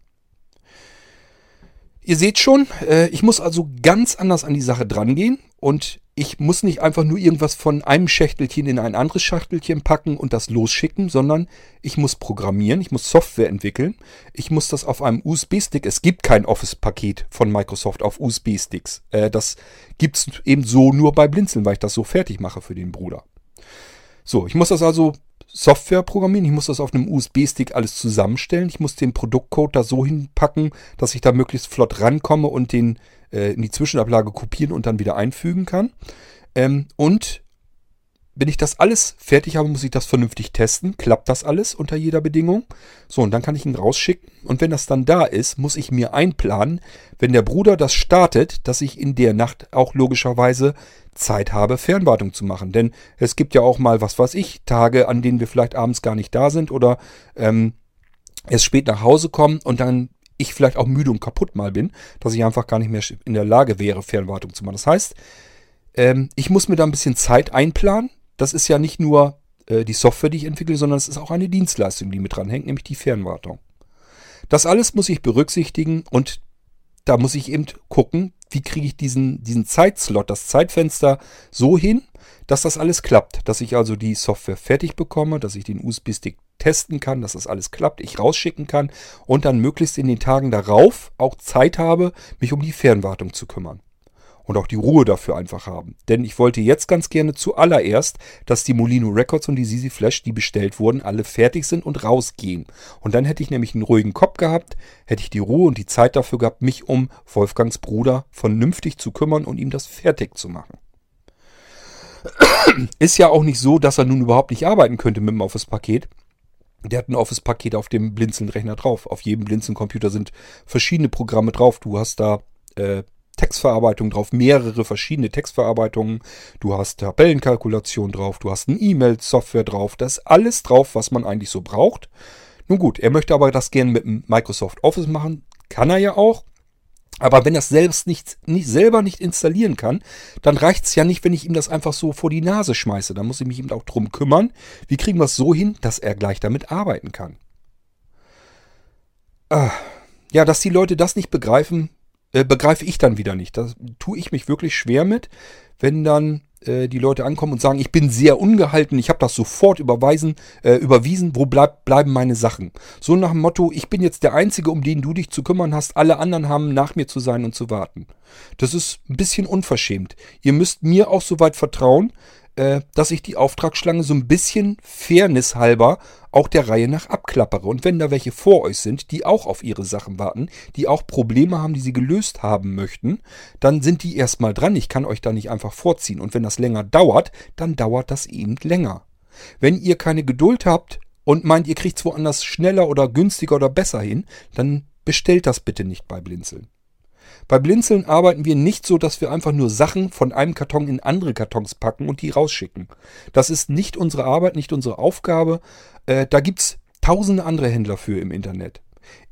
Ihr seht schon, äh, ich muss also ganz anders an die Sache drangehen und ich muss nicht einfach nur irgendwas von einem Schachtelchen in ein anderes Schachtelchen packen und das losschicken, sondern ich muss programmieren, ich muss Software entwickeln, ich muss das auf einem USB-Stick, es gibt kein Office-Paket von Microsoft auf USB-Sticks. Äh, das gibt's eben so nur bei Blinzeln, weil ich das so fertig mache für den Bruder. So, ich muss das also Software programmieren. Ich muss das auf einem USB-Stick alles zusammenstellen. Ich muss den Produktcode da so hinpacken, dass ich da möglichst flott rankomme und den äh, in die Zwischenablage kopieren und dann wieder einfügen kann. Ähm, und wenn ich das alles fertig habe, muss ich das vernünftig testen. Klappt das alles unter jeder Bedingung? So, und dann kann ich ihn rausschicken. Und wenn das dann da ist, muss ich mir einplanen, wenn der Bruder das startet, dass ich in der Nacht auch logischerweise Zeit habe, Fernwartung zu machen. Denn es gibt ja auch mal, was weiß ich, Tage, an denen wir vielleicht abends gar nicht da sind oder ähm, erst spät nach Hause kommen und dann ich vielleicht auch müde und kaputt mal bin, dass ich einfach gar nicht mehr in der Lage wäre, Fernwartung zu machen. Das heißt, ähm, ich muss mir da ein bisschen Zeit einplanen das ist ja nicht nur äh, die Software, die ich entwickle, sondern es ist auch eine Dienstleistung, die mit dran hängt, nämlich die Fernwartung. Das alles muss ich berücksichtigen und da muss ich eben gucken, wie kriege ich diesen, diesen Zeitslot, das Zeitfenster so hin, dass das alles klappt. Dass ich also die Software fertig bekomme, dass ich den USB-Stick testen kann, dass das alles klappt, ich rausschicken kann und dann möglichst in den Tagen darauf auch Zeit habe, mich um die Fernwartung zu kümmern und auch die Ruhe dafür einfach haben. Denn ich wollte jetzt ganz gerne zuallererst, dass die Molino Records und die Sisi Flash, die bestellt wurden, alle fertig sind und rausgehen. Und dann hätte ich nämlich einen ruhigen Kopf gehabt, hätte ich die Ruhe und die Zeit dafür gehabt, mich um Wolfgangs Bruder vernünftig zu kümmern und ihm das fertig zu machen. Ist ja auch nicht so, dass er nun überhaupt nicht arbeiten könnte mit dem Office-Paket. Der hat ein Office-Paket auf dem Blinzeln-Rechner drauf. Auf jedem Blinzeln-Computer sind verschiedene Programme drauf. Du hast da äh, Textverarbeitung drauf, mehrere verschiedene Textverarbeitungen. Du hast Tabellenkalkulation drauf, du hast eine E-Mail-Software drauf. Das ist alles drauf, was man eigentlich so braucht. Nun gut, er möchte aber das gerne mit Microsoft Office machen. Kann er ja auch. Aber wenn er es selbst nicht, nicht, selber nicht installieren kann, dann reicht es ja nicht, wenn ich ihm das einfach so vor die Nase schmeiße. Dann muss ich mich eben auch drum kümmern. Wie kriegen wir es so hin, dass er gleich damit arbeiten kann? Ah, ja, dass die Leute das nicht begreifen, äh, begreife ich dann wieder nicht. Da tue ich mich wirklich schwer mit, wenn dann äh, die Leute ankommen und sagen, ich bin sehr ungehalten, ich habe das sofort überweisen, äh, überwiesen, wo bleib, bleiben meine Sachen? So nach dem Motto, ich bin jetzt der Einzige, um den du dich zu kümmern hast, alle anderen haben nach mir zu sein und zu warten. Das ist ein bisschen unverschämt. Ihr müsst mir auch so weit vertrauen, äh, dass ich die Auftragsschlange so ein bisschen fairnesshalber auch der Reihe nach abklappere. Und wenn da welche vor euch sind, die auch auf ihre Sachen warten, die auch Probleme haben, die sie gelöst haben möchten, dann sind die erstmal dran. Ich kann euch da nicht einfach vorziehen. Und wenn das länger dauert, dann dauert das eben länger. Wenn ihr keine Geduld habt und meint, ihr kriegt es woanders schneller oder günstiger oder besser hin, dann bestellt das bitte nicht bei Blinzeln. Bei Blinzeln arbeiten wir nicht so, dass wir einfach nur Sachen von einem Karton in andere Kartons packen und die rausschicken. Das ist nicht unsere Arbeit, nicht unsere Aufgabe. Äh, da gibt's tausende andere Händler für im Internet.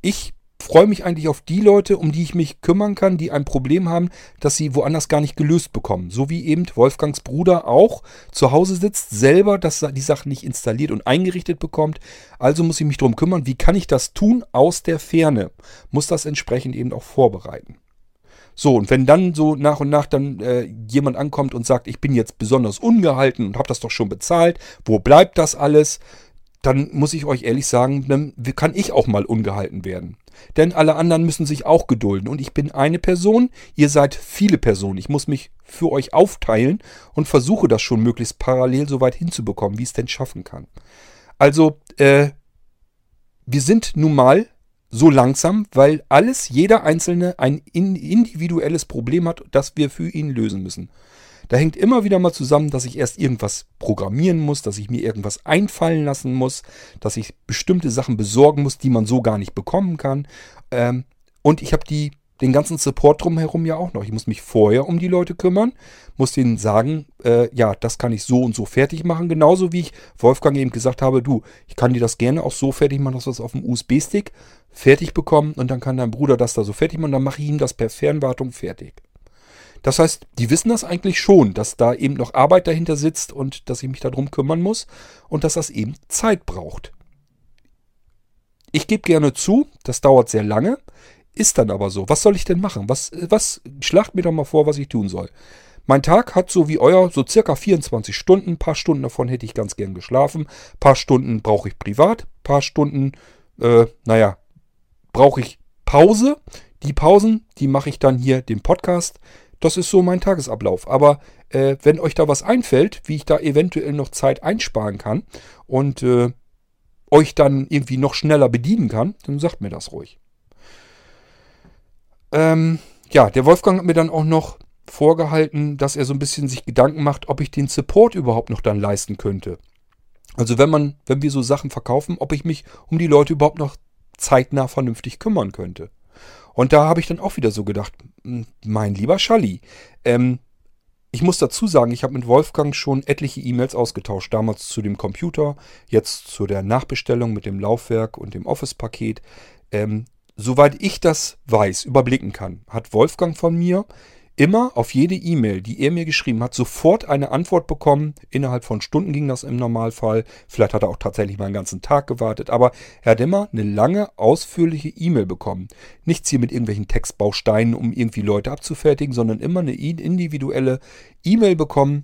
Ich freue mich eigentlich auf die Leute, um die ich mich kümmern kann, die ein Problem haben, das sie woanders gar nicht gelöst bekommen. So wie eben Wolfgangs Bruder auch zu Hause sitzt, selber das, die Sachen nicht installiert und eingerichtet bekommt. Also muss ich mich darum kümmern, wie kann ich das tun aus der Ferne. Muss das entsprechend eben auch vorbereiten. So, und wenn dann so nach und nach dann äh, jemand ankommt und sagt, ich bin jetzt besonders ungehalten und habe das doch schon bezahlt, wo bleibt das alles? Dann muss ich euch ehrlich sagen, dann kann ich auch mal ungehalten werden. Denn alle anderen müssen sich auch gedulden. Und ich bin eine Person, ihr seid viele Personen. Ich muss mich für euch aufteilen und versuche das schon möglichst parallel so weit hinzubekommen, wie ich es denn schaffen kann. Also, äh, wir sind nun mal so langsam, weil alles, jeder Einzelne ein individuelles Problem hat, das wir für ihn lösen müssen. Da hängt immer wieder mal zusammen, dass ich erst irgendwas programmieren muss, dass ich mir irgendwas einfallen lassen muss, dass ich bestimmte Sachen besorgen muss, die man so gar nicht bekommen kann. Ähm, und ich habe die den ganzen Support drumherum ja auch noch. Ich muss mich vorher um die Leute kümmern, muss denen sagen, äh, ja, das kann ich so und so fertig machen. Genauso wie ich Wolfgang eben gesagt habe, du, ich kann dir das gerne auch so fertig machen, dass wir es auf dem USB-Stick fertig bekommen und dann kann dein Bruder das da so fertig machen dann mache ich ihm das per Fernwartung fertig. Das heißt, die wissen das eigentlich schon, dass da eben noch Arbeit dahinter sitzt und dass ich mich darum kümmern muss und dass das eben Zeit braucht. Ich gebe gerne zu, das dauert sehr lange. Ist dann aber so. Was soll ich denn machen? Was, was, schlagt mir doch mal vor, was ich tun soll. Mein Tag hat so wie euer so circa 24 Stunden. Ein paar Stunden davon hätte ich ganz gern geschlafen. Ein paar Stunden brauche ich privat. Ein paar Stunden, äh, naja, brauche ich Pause. Die Pausen, die mache ich dann hier den Podcast. Das ist so mein Tagesablauf. Aber äh, wenn euch da was einfällt, wie ich da eventuell noch Zeit einsparen kann und äh, euch dann irgendwie noch schneller bedienen kann, dann sagt mir das ruhig. Ähm, ja, der Wolfgang hat mir dann auch noch vorgehalten, dass er so ein bisschen sich Gedanken macht, ob ich den Support überhaupt noch dann leisten könnte. Also wenn man, wenn wir so Sachen verkaufen, ob ich mich um die Leute überhaupt noch zeitnah vernünftig kümmern könnte. Und da habe ich dann auch wieder so gedacht, hm, mein lieber Schalli, ähm, ich muss dazu sagen, ich habe mit Wolfgang schon etliche E-Mails ausgetauscht. Damals zu dem Computer, jetzt zu der Nachbestellung mit dem Laufwerk und dem Office-Paket. Ähm, soweit ich das weiß, überblicken kann, hat Wolfgang von mir immer auf jede E-Mail, die er mir geschrieben hat, sofort eine Antwort bekommen. Innerhalb von Stunden ging das im Normalfall. Vielleicht hat er auch tatsächlich mal einen ganzen Tag gewartet. Aber er hat immer eine lange, ausführliche E-Mail bekommen. Nichts hier mit irgendwelchen Textbausteinen, um irgendwie Leute abzufertigen, sondern immer eine individuelle E-Mail bekommen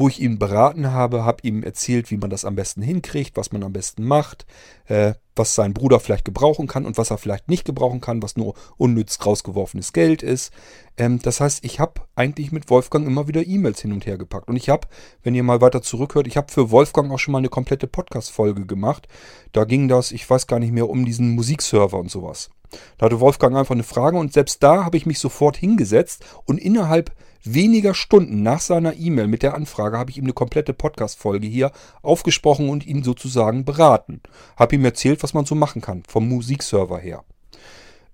wo ich ihn beraten habe, habe ihm erzählt, wie man das am besten hinkriegt, was man am besten macht, äh, was sein Bruder vielleicht gebrauchen kann und was er vielleicht nicht gebrauchen kann, was nur unnütz rausgeworfenes Geld ist. Ähm, das heißt, ich habe eigentlich mit Wolfgang immer wieder E-Mails hin und her gepackt. Und ich habe, wenn ihr mal weiter zurückhört, ich habe für Wolfgang auch schon mal eine komplette Podcast-Folge gemacht. Da ging das, ich weiß gar nicht mehr, um diesen Musikserver und sowas. Da hatte Wolfgang einfach eine Frage und selbst da habe ich mich sofort hingesetzt und innerhalb weniger Stunden nach seiner E-Mail mit der Anfrage habe ich ihm eine komplette Podcast-Folge hier aufgesprochen und ihn sozusagen beraten. Habe ihm erzählt, was man so machen kann, vom Musikserver her.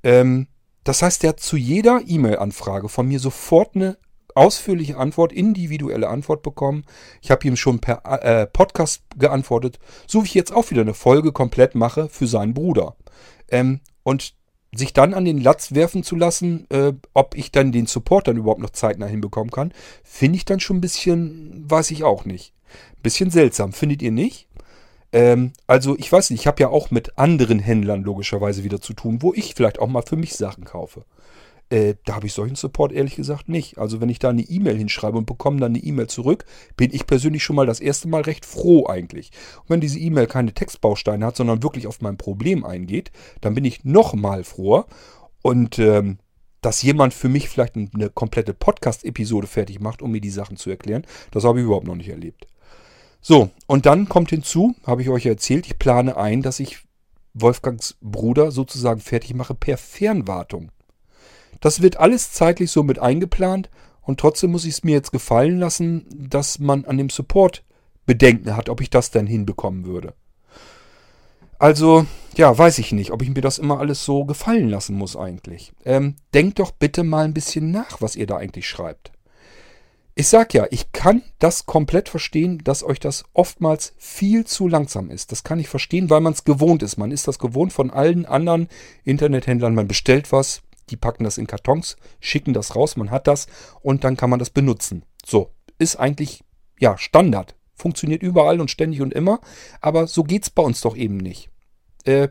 Ähm, das heißt, er hat zu jeder E-Mail-Anfrage von mir sofort eine ausführliche Antwort, individuelle Antwort bekommen. Ich habe ihm schon per äh, Podcast geantwortet, so wie ich jetzt auch wieder eine Folge komplett mache für seinen Bruder. Ähm, und sich dann an den Latz werfen zu lassen, äh, ob ich dann den Support dann überhaupt noch zeitnah hinbekommen kann, finde ich dann schon ein bisschen, weiß ich auch nicht. Ein bisschen seltsam, findet ihr nicht? Ähm, also ich weiß nicht, ich habe ja auch mit anderen Händlern logischerweise wieder zu tun, wo ich vielleicht auch mal für mich Sachen kaufe. Äh, da habe ich solchen Support ehrlich gesagt nicht. Also wenn ich da eine E-Mail hinschreibe und bekomme dann eine E-Mail zurück, bin ich persönlich schon mal das erste Mal recht froh eigentlich. Und wenn diese E-Mail keine Textbausteine hat, sondern wirklich auf mein Problem eingeht, dann bin ich noch mal froher. Und ähm, dass jemand für mich vielleicht eine komplette Podcast-Episode fertig macht, um mir die Sachen zu erklären, das habe ich überhaupt noch nicht erlebt. So, und dann kommt hinzu, habe ich euch erzählt, ich plane ein, dass ich Wolfgangs Bruder sozusagen fertig mache per Fernwartung. Das wird alles zeitlich so mit eingeplant und trotzdem muss ich es mir jetzt gefallen lassen, dass man an dem Support Bedenken hat, ob ich das denn hinbekommen würde. Also, ja, weiß ich nicht, ob ich mir das immer alles so gefallen lassen muss eigentlich. Ähm, denkt doch bitte mal ein bisschen nach, was ihr da eigentlich schreibt. Ich sag ja, ich kann das komplett verstehen, dass euch das oftmals viel zu langsam ist. Das kann ich verstehen, weil man es gewohnt ist. Man ist das gewohnt von allen anderen Internethändlern. Man bestellt was, die packen das in Kartons, schicken das raus, man hat das und dann kann man das benutzen. So, ist eigentlich ja Standard. Funktioniert überall und ständig und immer, aber so geht es bei uns doch eben nicht. Äh,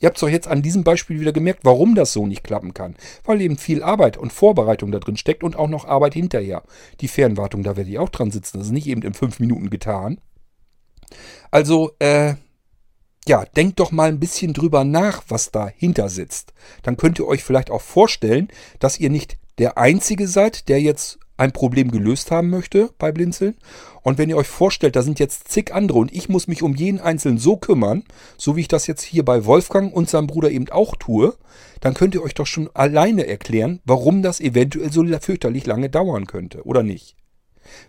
ihr habt es doch jetzt an diesem Beispiel wieder gemerkt, warum das so nicht klappen kann. Weil eben viel Arbeit und Vorbereitung da drin steckt und auch noch Arbeit hinterher. Die Fernwartung, da werde ich auch dran sitzen. Das ist nicht eben in fünf Minuten getan. Also, äh, ja, denkt doch mal ein bisschen drüber nach, was dahinter sitzt. Dann könnt ihr euch vielleicht auch vorstellen, dass ihr nicht der Einzige seid, der jetzt ein Problem gelöst haben möchte bei Blinzeln. Und wenn ihr euch vorstellt, da sind jetzt zig andere und ich muss mich um jeden Einzelnen so kümmern, so wie ich das jetzt hier bei Wolfgang und seinem Bruder eben auch tue, dann könnt ihr euch doch schon alleine erklären, warum das eventuell so fürchterlich lange dauern könnte, oder nicht?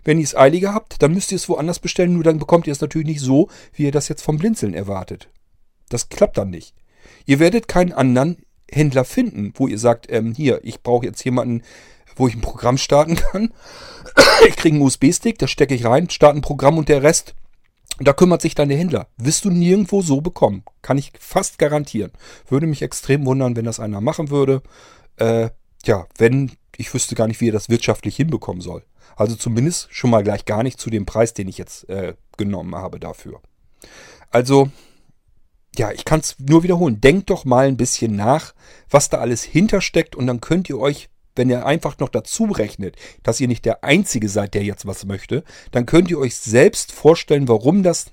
Wenn ihr es eiliger habt, dann müsst ihr es woanders bestellen, nur dann bekommt ihr es natürlich nicht so, wie ihr das jetzt vom Blinzeln erwartet. Das klappt dann nicht. Ihr werdet keinen anderen Händler finden, wo ihr sagt, ähm, hier, ich brauche jetzt jemanden, wo ich ein Programm starten kann. ich kriege einen USB-Stick, da stecke ich rein, starte ein Programm und der Rest, da kümmert sich dann der Händler. Wirst du nirgendwo so bekommen. Kann ich fast garantieren. Würde mich extrem wundern, wenn das einer machen würde. Äh, ja, wenn, ich wüsste gar nicht, wie er das wirtschaftlich hinbekommen soll. Also zumindest schon mal gleich gar nicht zu dem Preis, den ich jetzt äh, genommen habe dafür. Also, ja, ich kann es nur wiederholen. Denkt doch mal ein bisschen nach, was da alles hintersteckt und dann könnt ihr euch, wenn ihr einfach noch dazu rechnet, dass ihr nicht der Einzige seid, der jetzt was möchte, dann könnt ihr euch selbst vorstellen, warum das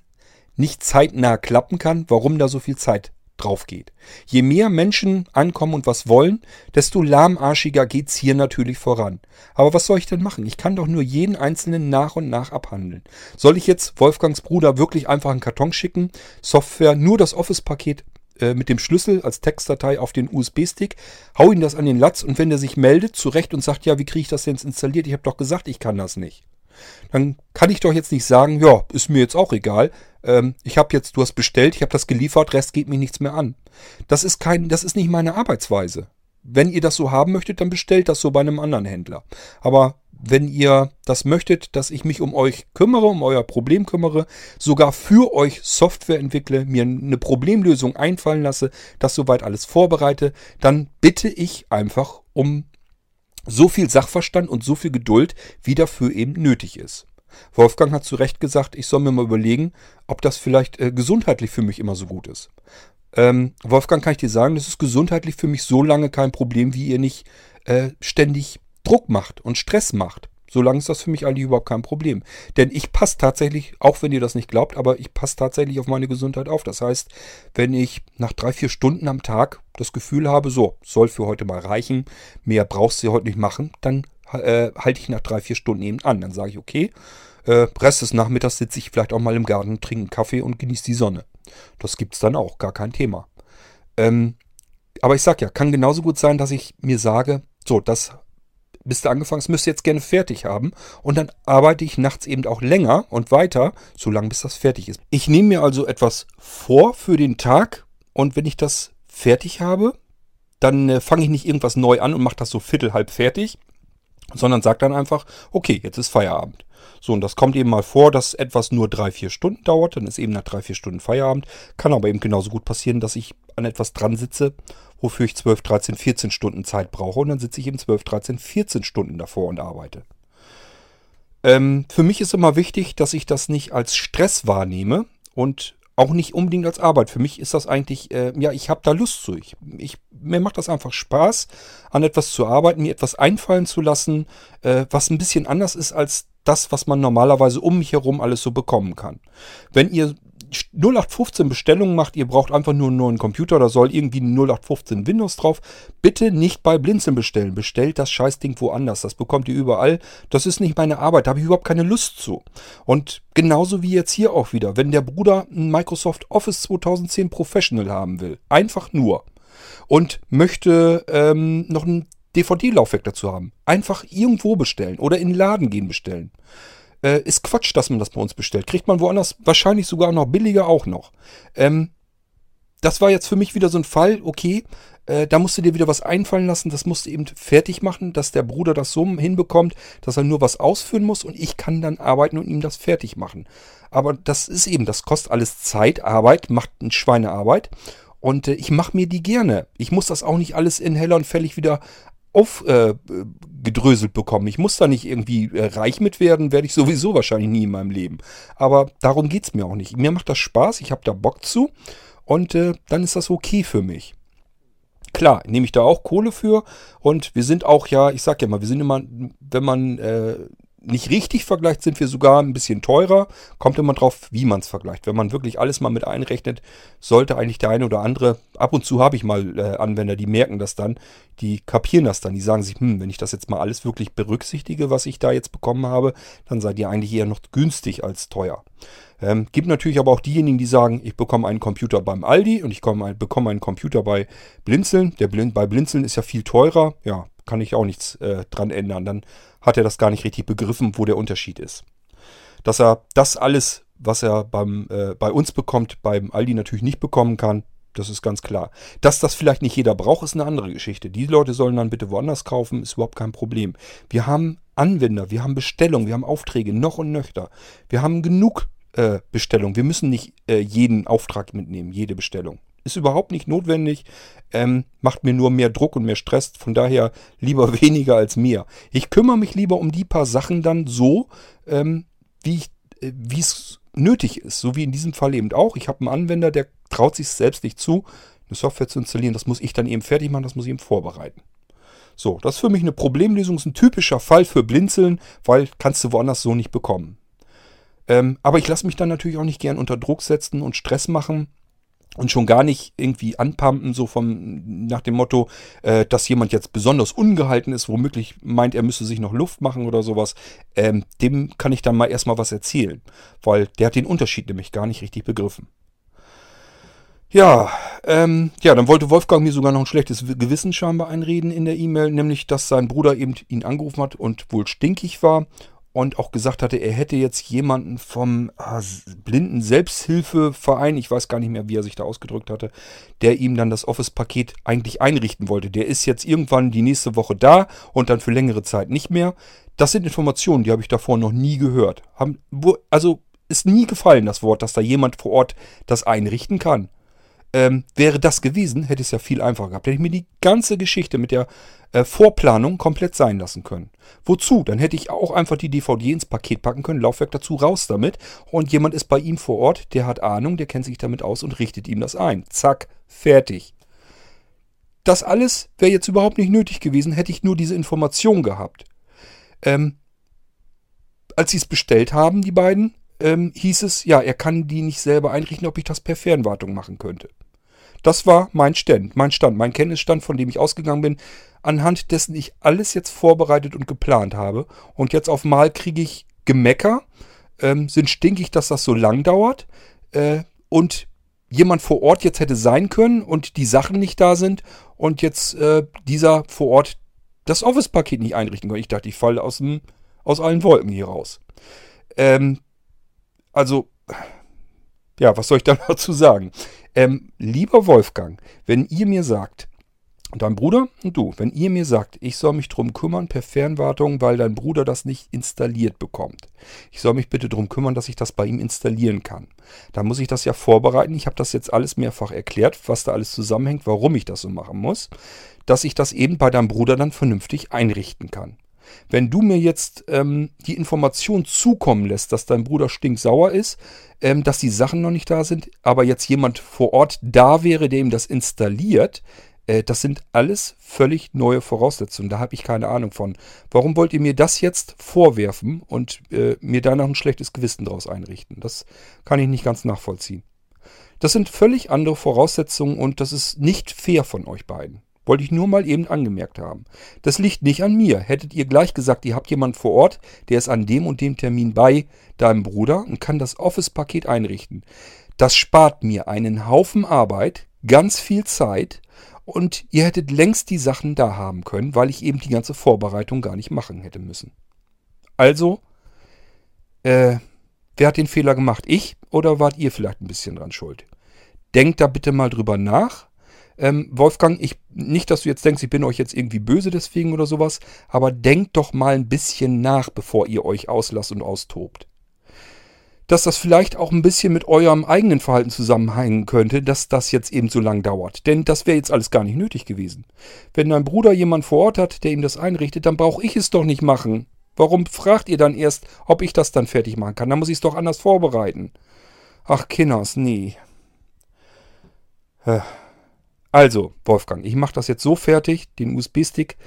nicht zeitnah klappen kann, warum da so viel Zeit drauf geht. Je mehr Menschen ankommen und was wollen, desto lahmarschiger geht's hier natürlich voran. Aber was soll ich denn machen? Ich kann doch nur jeden einzelnen nach und nach abhandeln. Soll ich jetzt Wolfgangs Bruder wirklich einfach einen Karton schicken, Software, nur das Office-Paket äh, mit dem Schlüssel als Textdatei auf den USB-Stick, hau ihm das an den Latz und wenn er sich meldet, zurecht und sagt, ja, wie kriege ich das denn installiert? Ich habe doch gesagt, ich kann das nicht dann kann ich doch jetzt nicht sagen, ja, ist mir jetzt auch egal. Ähm, ich habe jetzt, du hast bestellt, ich habe das geliefert, Rest geht mir nichts mehr an. Das ist kein, das ist nicht meine Arbeitsweise. Wenn ihr das so haben möchtet, dann bestellt das so bei einem anderen Händler. Aber wenn ihr das möchtet, dass ich mich um euch kümmere, um euer Problem kümmere, sogar für euch Software entwickle, mir eine Problemlösung einfallen lasse, das soweit alles vorbereite, dann bitte ich einfach um so viel Sachverstand und so viel Geduld, wie dafür eben nötig ist. Wolfgang hat zu Recht gesagt, ich soll mir mal überlegen, ob das vielleicht äh, gesundheitlich für mich immer so gut ist. Ähm, Wolfgang kann ich dir sagen, das ist gesundheitlich für mich so lange kein Problem, wie ihr nicht äh, ständig Druck macht und Stress macht. Solange ist das für mich eigentlich überhaupt kein Problem. Denn ich passe tatsächlich, auch wenn ihr das nicht glaubt, aber ich passe tatsächlich auf meine Gesundheit auf. Das heißt, wenn ich nach drei, vier Stunden am Tag das Gefühl habe, so, soll für heute mal reichen, mehr brauchst du heute nicht machen, dann äh, halte ich nach drei, vier Stunden eben an. Dann sage ich, okay, äh, Rest des Nachmittags sitze ich vielleicht auch mal im Garten, trinke einen Kaffee und genieße die Sonne. Das gibt es dann auch, gar kein Thema. Ähm, aber ich sage ja, kann genauso gut sein, dass ich mir sage, so, das bist du angefangen, es müsste jetzt gerne fertig haben. Und dann arbeite ich nachts eben auch länger und weiter, solange bis das fertig ist. Ich nehme mir also etwas vor für den Tag und wenn ich das fertig habe, dann äh, fange ich nicht irgendwas neu an und mache das so viertel halb fertig, sondern sage dann einfach, okay, jetzt ist Feierabend. So, und das kommt eben mal vor, dass etwas nur drei, vier Stunden dauert, dann ist eben nach drei, vier Stunden Feierabend. Kann aber eben genauso gut passieren, dass ich an etwas dran sitze, wofür ich 12, 13, 14 Stunden Zeit brauche. Und dann sitze ich eben 12, 13, 14 Stunden davor und arbeite. Ähm, für mich ist immer wichtig, dass ich das nicht als Stress wahrnehme und auch nicht unbedingt als Arbeit. Für mich ist das eigentlich, äh, ja, ich habe da Lust zu. Ich, ich, mir macht das einfach Spaß, an etwas zu arbeiten, mir etwas einfallen zu lassen, äh, was ein bisschen anders ist als das, was man normalerweise um mich herum alles so bekommen kann. Wenn ihr 0815 Bestellungen macht, ihr braucht einfach nur einen neuen Computer, da soll irgendwie ein 0815 Windows drauf. Bitte nicht bei Blinzeln bestellen. Bestellt das Scheißding woanders. Das bekommt ihr überall. Das ist nicht meine Arbeit. Da habe ich überhaupt keine Lust zu. Und genauso wie jetzt hier auch wieder. Wenn der Bruder ein Microsoft Office 2010 Professional haben will. Einfach nur. Und möchte ähm, noch ein DVD-Laufwerk dazu haben. Einfach irgendwo bestellen oder in den Laden gehen bestellen. Äh, ist Quatsch, dass man das bei uns bestellt. Kriegt man woanders wahrscheinlich sogar noch billiger auch noch. Ähm, das war jetzt für mich wieder so ein Fall, okay, äh, da musst du dir wieder was einfallen lassen, das musst du eben fertig machen, dass der Bruder das so hinbekommt, dass er nur was ausführen muss und ich kann dann arbeiten und ihm das fertig machen. Aber das ist eben, das kostet alles Zeit, Arbeit, macht eine Schweinearbeit und äh, ich mache mir die gerne. Ich muss das auch nicht alles in heller und fällig wieder aufgedröselt äh, bekommen. Ich muss da nicht irgendwie äh, reich mit werden, werde ich sowieso wahrscheinlich nie in meinem Leben. Aber darum geht es mir auch nicht. Mir macht das Spaß, ich habe da Bock zu und äh, dann ist das okay für mich. Klar, nehme ich da auch Kohle für und wir sind auch ja, ich sag ja mal, wir sind immer, wenn man äh, nicht richtig vergleicht, sind wir sogar ein bisschen teurer. Kommt immer drauf, wie man es vergleicht. Wenn man wirklich alles mal mit einrechnet, sollte eigentlich der eine oder andere, ab und zu habe ich mal äh, Anwender, die merken das dann, die kapieren das dann, die sagen sich, hm, wenn ich das jetzt mal alles wirklich berücksichtige, was ich da jetzt bekommen habe, dann seid ihr eigentlich eher noch günstig als teuer. Ähm, gibt natürlich aber auch diejenigen, die sagen, ich bekomme einen Computer beim Aldi und ich komme, bekomme einen Computer bei Blinzeln. Der Blin bei Blinzeln ist ja viel teurer. Ja, kann ich auch nichts äh, dran ändern. Dann hat er das gar nicht richtig begriffen, wo der Unterschied ist. Dass er das alles, was er beim, äh, bei uns bekommt, beim Aldi natürlich nicht bekommen kann, das ist ganz klar. Dass das vielleicht nicht jeder braucht, ist eine andere Geschichte. Die Leute sollen dann bitte woanders kaufen, ist überhaupt kein Problem. Wir haben Anwender, wir haben Bestellungen, wir haben Aufträge, noch und nöchter. Wir haben genug äh, Bestellungen. Wir müssen nicht äh, jeden Auftrag mitnehmen, jede Bestellung. Ist überhaupt nicht notwendig, ähm, macht mir nur mehr Druck und mehr Stress. Von daher lieber weniger als mehr. Ich kümmere mich lieber um die paar Sachen dann so, ähm, wie äh, es nötig ist. So wie in diesem Fall eben auch. Ich habe einen Anwender, der traut sich selbst nicht zu, eine Software zu installieren. Das muss ich dann eben fertig machen, das muss ich eben vorbereiten. So, das ist für mich eine Problemlösung, ist ein typischer Fall für Blinzeln, weil kannst du woanders so nicht bekommen. Ähm, aber ich lasse mich dann natürlich auch nicht gern unter Druck setzen und Stress machen und schon gar nicht irgendwie anpumpen, so vom nach dem Motto, äh, dass jemand jetzt besonders ungehalten ist, womöglich meint, er müsse sich noch Luft machen oder sowas. Ähm, dem kann ich dann mal erstmal was erzählen, weil der hat den Unterschied nämlich gar nicht richtig begriffen. Ja, ähm, ja, dann wollte Wolfgang mir sogar noch ein schlechtes Gewissen scheinbar einreden in der E-Mail, nämlich, dass sein Bruder eben ihn angerufen hat und wohl stinkig war und auch gesagt hatte, er hätte jetzt jemanden vom ah, blinden Selbsthilfeverein, ich weiß gar nicht mehr, wie er sich da ausgedrückt hatte, der ihm dann das Office-Paket eigentlich einrichten wollte. Der ist jetzt irgendwann die nächste Woche da und dann für längere Zeit nicht mehr. Das sind Informationen, die habe ich davor noch nie gehört. Haben, also ist nie gefallen das Wort, dass da jemand vor Ort das einrichten kann. Ähm, wäre das gewesen, hätte es ja viel einfacher gehabt. Hätte ich mir die ganze Geschichte mit der äh, Vorplanung komplett sein lassen können. Wozu? Dann hätte ich auch einfach die DVD ins Paket packen können, Laufwerk dazu, raus damit. Und jemand ist bei ihm vor Ort, der hat Ahnung, der kennt sich damit aus und richtet ihm das ein. Zack, fertig. Das alles wäre jetzt überhaupt nicht nötig gewesen, hätte ich nur diese Information gehabt. Ähm, als sie es bestellt haben, die beiden, ähm, hieß es, ja, er kann die nicht selber einrichten, ob ich das per Fernwartung machen könnte. Das war mein Stand, mein Stand, mein Kenntnisstand, von dem ich ausgegangen bin, anhand dessen ich alles jetzt vorbereitet und geplant habe. Und jetzt auf Mal kriege ich Gemecker, ähm, sind stinkig, dass das so lang dauert. Äh, und jemand vor Ort jetzt hätte sein können und die Sachen nicht da sind und jetzt äh, dieser vor Ort das Office-Paket nicht einrichten kann. Ich dachte, ich falle aus, aus allen Wolken hier raus. Ähm, also, ja, was soll ich da dazu sagen? Ähm, lieber Wolfgang, wenn ihr mir sagt, dein Bruder und du, wenn ihr mir sagt, ich soll mich drum kümmern per Fernwartung, weil dein Bruder das nicht installiert bekommt. Ich soll mich bitte drum kümmern, dass ich das bei ihm installieren kann. Dann muss ich das ja vorbereiten. Ich habe das jetzt alles mehrfach erklärt, was da alles zusammenhängt, warum ich das so machen muss, dass ich das eben bei deinem Bruder dann vernünftig einrichten kann. Wenn du mir jetzt ähm, die Information zukommen lässt, dass dein Bruder stinksauer ist, ähm, dass die Sachen noch nicht da sind, aber jetzt jemand vor Ort da wäre, der ihm das installiert, äh, das sind alles völlig neue Voraussetzungen. Da habe ich keine Ahnung von. Warum wollt ihr mir das jetzt vorwerfen und äh, mir danach ein schlechtes Gewissen daraus einrichten? Das kann ich nicht ganz nachvollziehen. Das sind völlig andere Voraussetzungen und das ist nicht fair von euch beiden. Wollte ich nur mal eben angemerkt haben. Das liegt nicht an mir. Hättet ihr gleich gesagt, ihr habt jemanden vor Ort, der ist an dem und dem Termin bei deinem Bruder und kann das Office-Paket einrichten. Das spart mir einen Haufen Arbeit, ganz viel Zeit und ihr hättet längst die Sachen da haben können, weil ich eben die ganze Vorbereitung gar nicht machen hätte müssen. Also, äh, wer hat den Fehler gemacht? Ich oder wart ihr vielleicht ein bisschen dran schuld? Denkt da bitte mal drüber nach ähm, Wolfgang, ich, nicht, dass du jetzt denkst, ich bin euch jetzt irgendwie böse deswegen oder sowas, aber denkt doch mal ein bisschen nach, bevor ihr euch auslasst und austobt. Dass das vielleicht auch ein bisschen mit eurem eigenen Verhalten zusammenhängen könnte, dass das jetzt eben so lang dauert. Denn das wäre jetzt alles gar nicht nötig gewesen. Wenn dein Bruder jemand vor Ort hat, der ihm das einrichtet, dann brauche ich es doch nicht machen. Warum fragt ihr dann erst, ob ich das dann fertig machen kann? Dann muss ich es doch anders vorbereiten. Ach, Kinders, nee. Äh. Also, Wolfgang, ich mache das jetzt so fertig, den USB-Stick,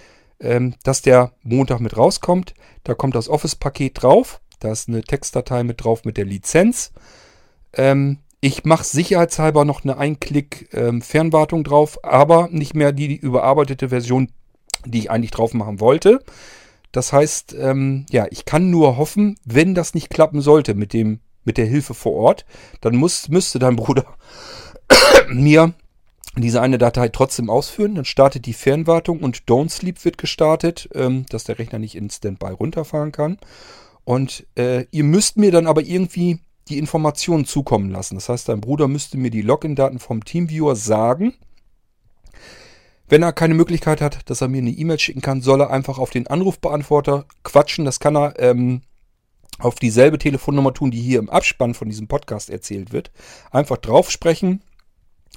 ähm, dass der Montag mit rauskommt. Da kommt das Office-Paket drauf. Da ist eine Textdatei mit drauf mit der Lizenz. Ähm, ich mache sicherheitshalber noch eine Einklick-Fernwartung ähm, drauf, aber nicht mehr die, überarbeitete Version, die ich eigentlich drauf machen wollte. Das heißt, ja, ich kann nur hoffen, wenn das nicht klappen sollte mit dem mit der Hilfe vor Ort, dann muss, müsste dein Bruder mir diese eine Datei trotzdem ausführen. Dann startet die Fernwartung und Don't Sleep wird gestartet, ähm, dass der Rechner nicht in Standby runterfahren kann. Und äh, ihr müsst mir dann aber irgendwie die Informationen zukommen lassen. Das heißt, dein Bruder müsste mir die Login-Daten vom Teamviewer sagen. Wenn er keine Möglichkeit hat, dass er mir eine E-Mail schicken kann, soll er einfach auf den Anrufbeantworter quatschen. Das kann er ähm, auf dieselbe Telefonnummer tun, die hier im Abspann von diesem Podcast erzählt wird. Einfach drauf sprechen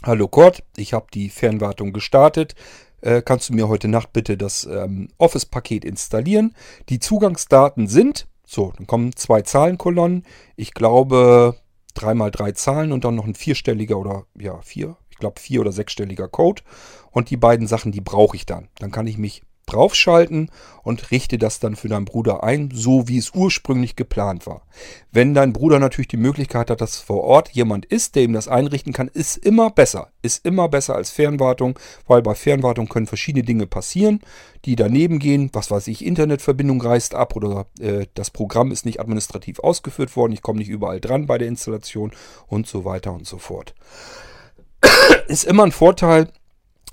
Hallo Kurt, ich habe die Fernwartung gestartet. Äh, kannst du mir heute Nacht bitte das ähm, Office-Paket installieren? Die Zugangsdaten sind, so, dann kommen zwei Zahlenkolonnen. Ich glaube dreimal drei Zahlen und dann noch ein vierstelliger oder ja, vier, ich glaube vier oder sechsstelliger Code. Und die beiden Sachen, die brauche ich dann. Dann kann ich mich draufschalten und richte das dann für deinen Bruder ein, so wie es ursprünglich geplant war. Wenn dein Bruder natürlich die Möglichkeit hat, dass vor Ort jemand ist, der ihm das einrichten kann, ist immer besser. Ist immer besser als Fernwartung, weil bei Fernwartung können verschiedene Dinge passieren, die daneben gehen. Was weiß ich, Internetverbindung reißt ab oder äh, das Programm ist nicht administrativ ausgeführt worden, ich komme nicht überall dran bei der Installation und so weiter und so fort. ist immer ein Vorteil,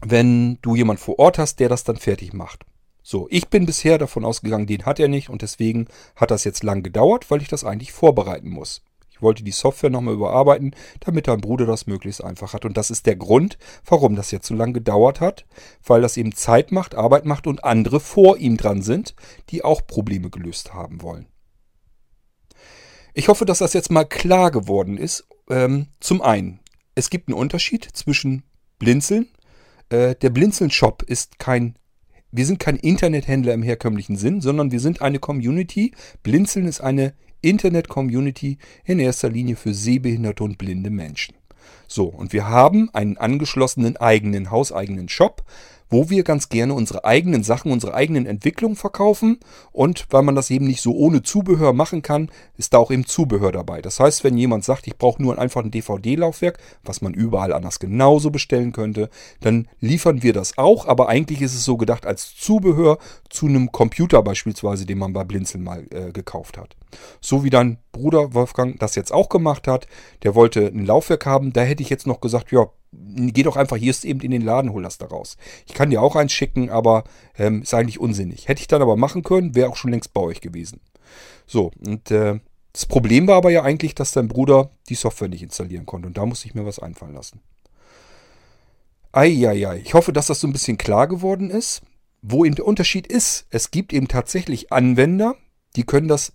wenn du jemand vor Ort hast, der das dann fertig macht. So, ich bin bisher davon ausgegangen, den hat er nicht und deswegen hat das jetzt lang gedauert, weil ich das eigentlich vorbereiten muss. Ich wollte die Software nochmal überarbeiten, damit dein Bruder das möglichst einfach hat. Und das ist der Grund, warum das jetzt so lang gedauert hat, weil das eben Zeit macht, Arbeit macht und andere vor ihm dran sind, die auch Probleme gelöst haben wollen. Ich hoffe, dass das jetzt mal klar geworden ist. Ähm, zum einen, es gibt einen Unterschied zwischen Blinzeln äh, der Blinzeln-Shop ist kein, wir sind kein Internethändler im herkömmlichen Sinn, sondern wir sind eine Community. Blinzeln ist eine Internet-Community in erster Linie für sehbehinderte und blinde Menschen. So, und wir haben einen angeschlossenen eigenen hauseigenen Shop, wo wir ganz gerne unsere eigenen Sachen, unsere eigenen Entwicklungen verkaufen. Und weil man das eben nicht so ohne Zubehör machen kann, ist da auch eben Zubehör dabei. Das heißt, wenn jemand sagt, ich brauche nur einfach ein DVD-Laufwerk, was man überall anders genauso bestellen könnte, dann liefern wir das auch. Aber eigentlich ist es so gedacht als Zubehör zu einem Computer beispielsweise, den man bei Blinzeln mal äh, gekauft hat. So wie dein Bruder Wolfgang das jetzt auch gemacht hat. Der wollte ein Laufwerk haben. Da hätte ich jetzt noch gesagt, ja, geh doch einfach hier ist eben in den Laden, hol das da raus. Ich kann dir auch eins schicken, aber ähm, ist eigentlich unsinnig. Hätte ich dann aber machen können, wäre auch schon längst bei euch gewesen. So, und äh, das Problem war aber ja eigentlich, dass dein Bruder die Software nicht installieren konnte. Und da musste ich mir was einfallen lassen. Eieiei, ich hoffe, dass das so ein bisschen klar geworden ist. Wo eben der Unterschied ist, es gibt eben tatsächlich Anwender, die können das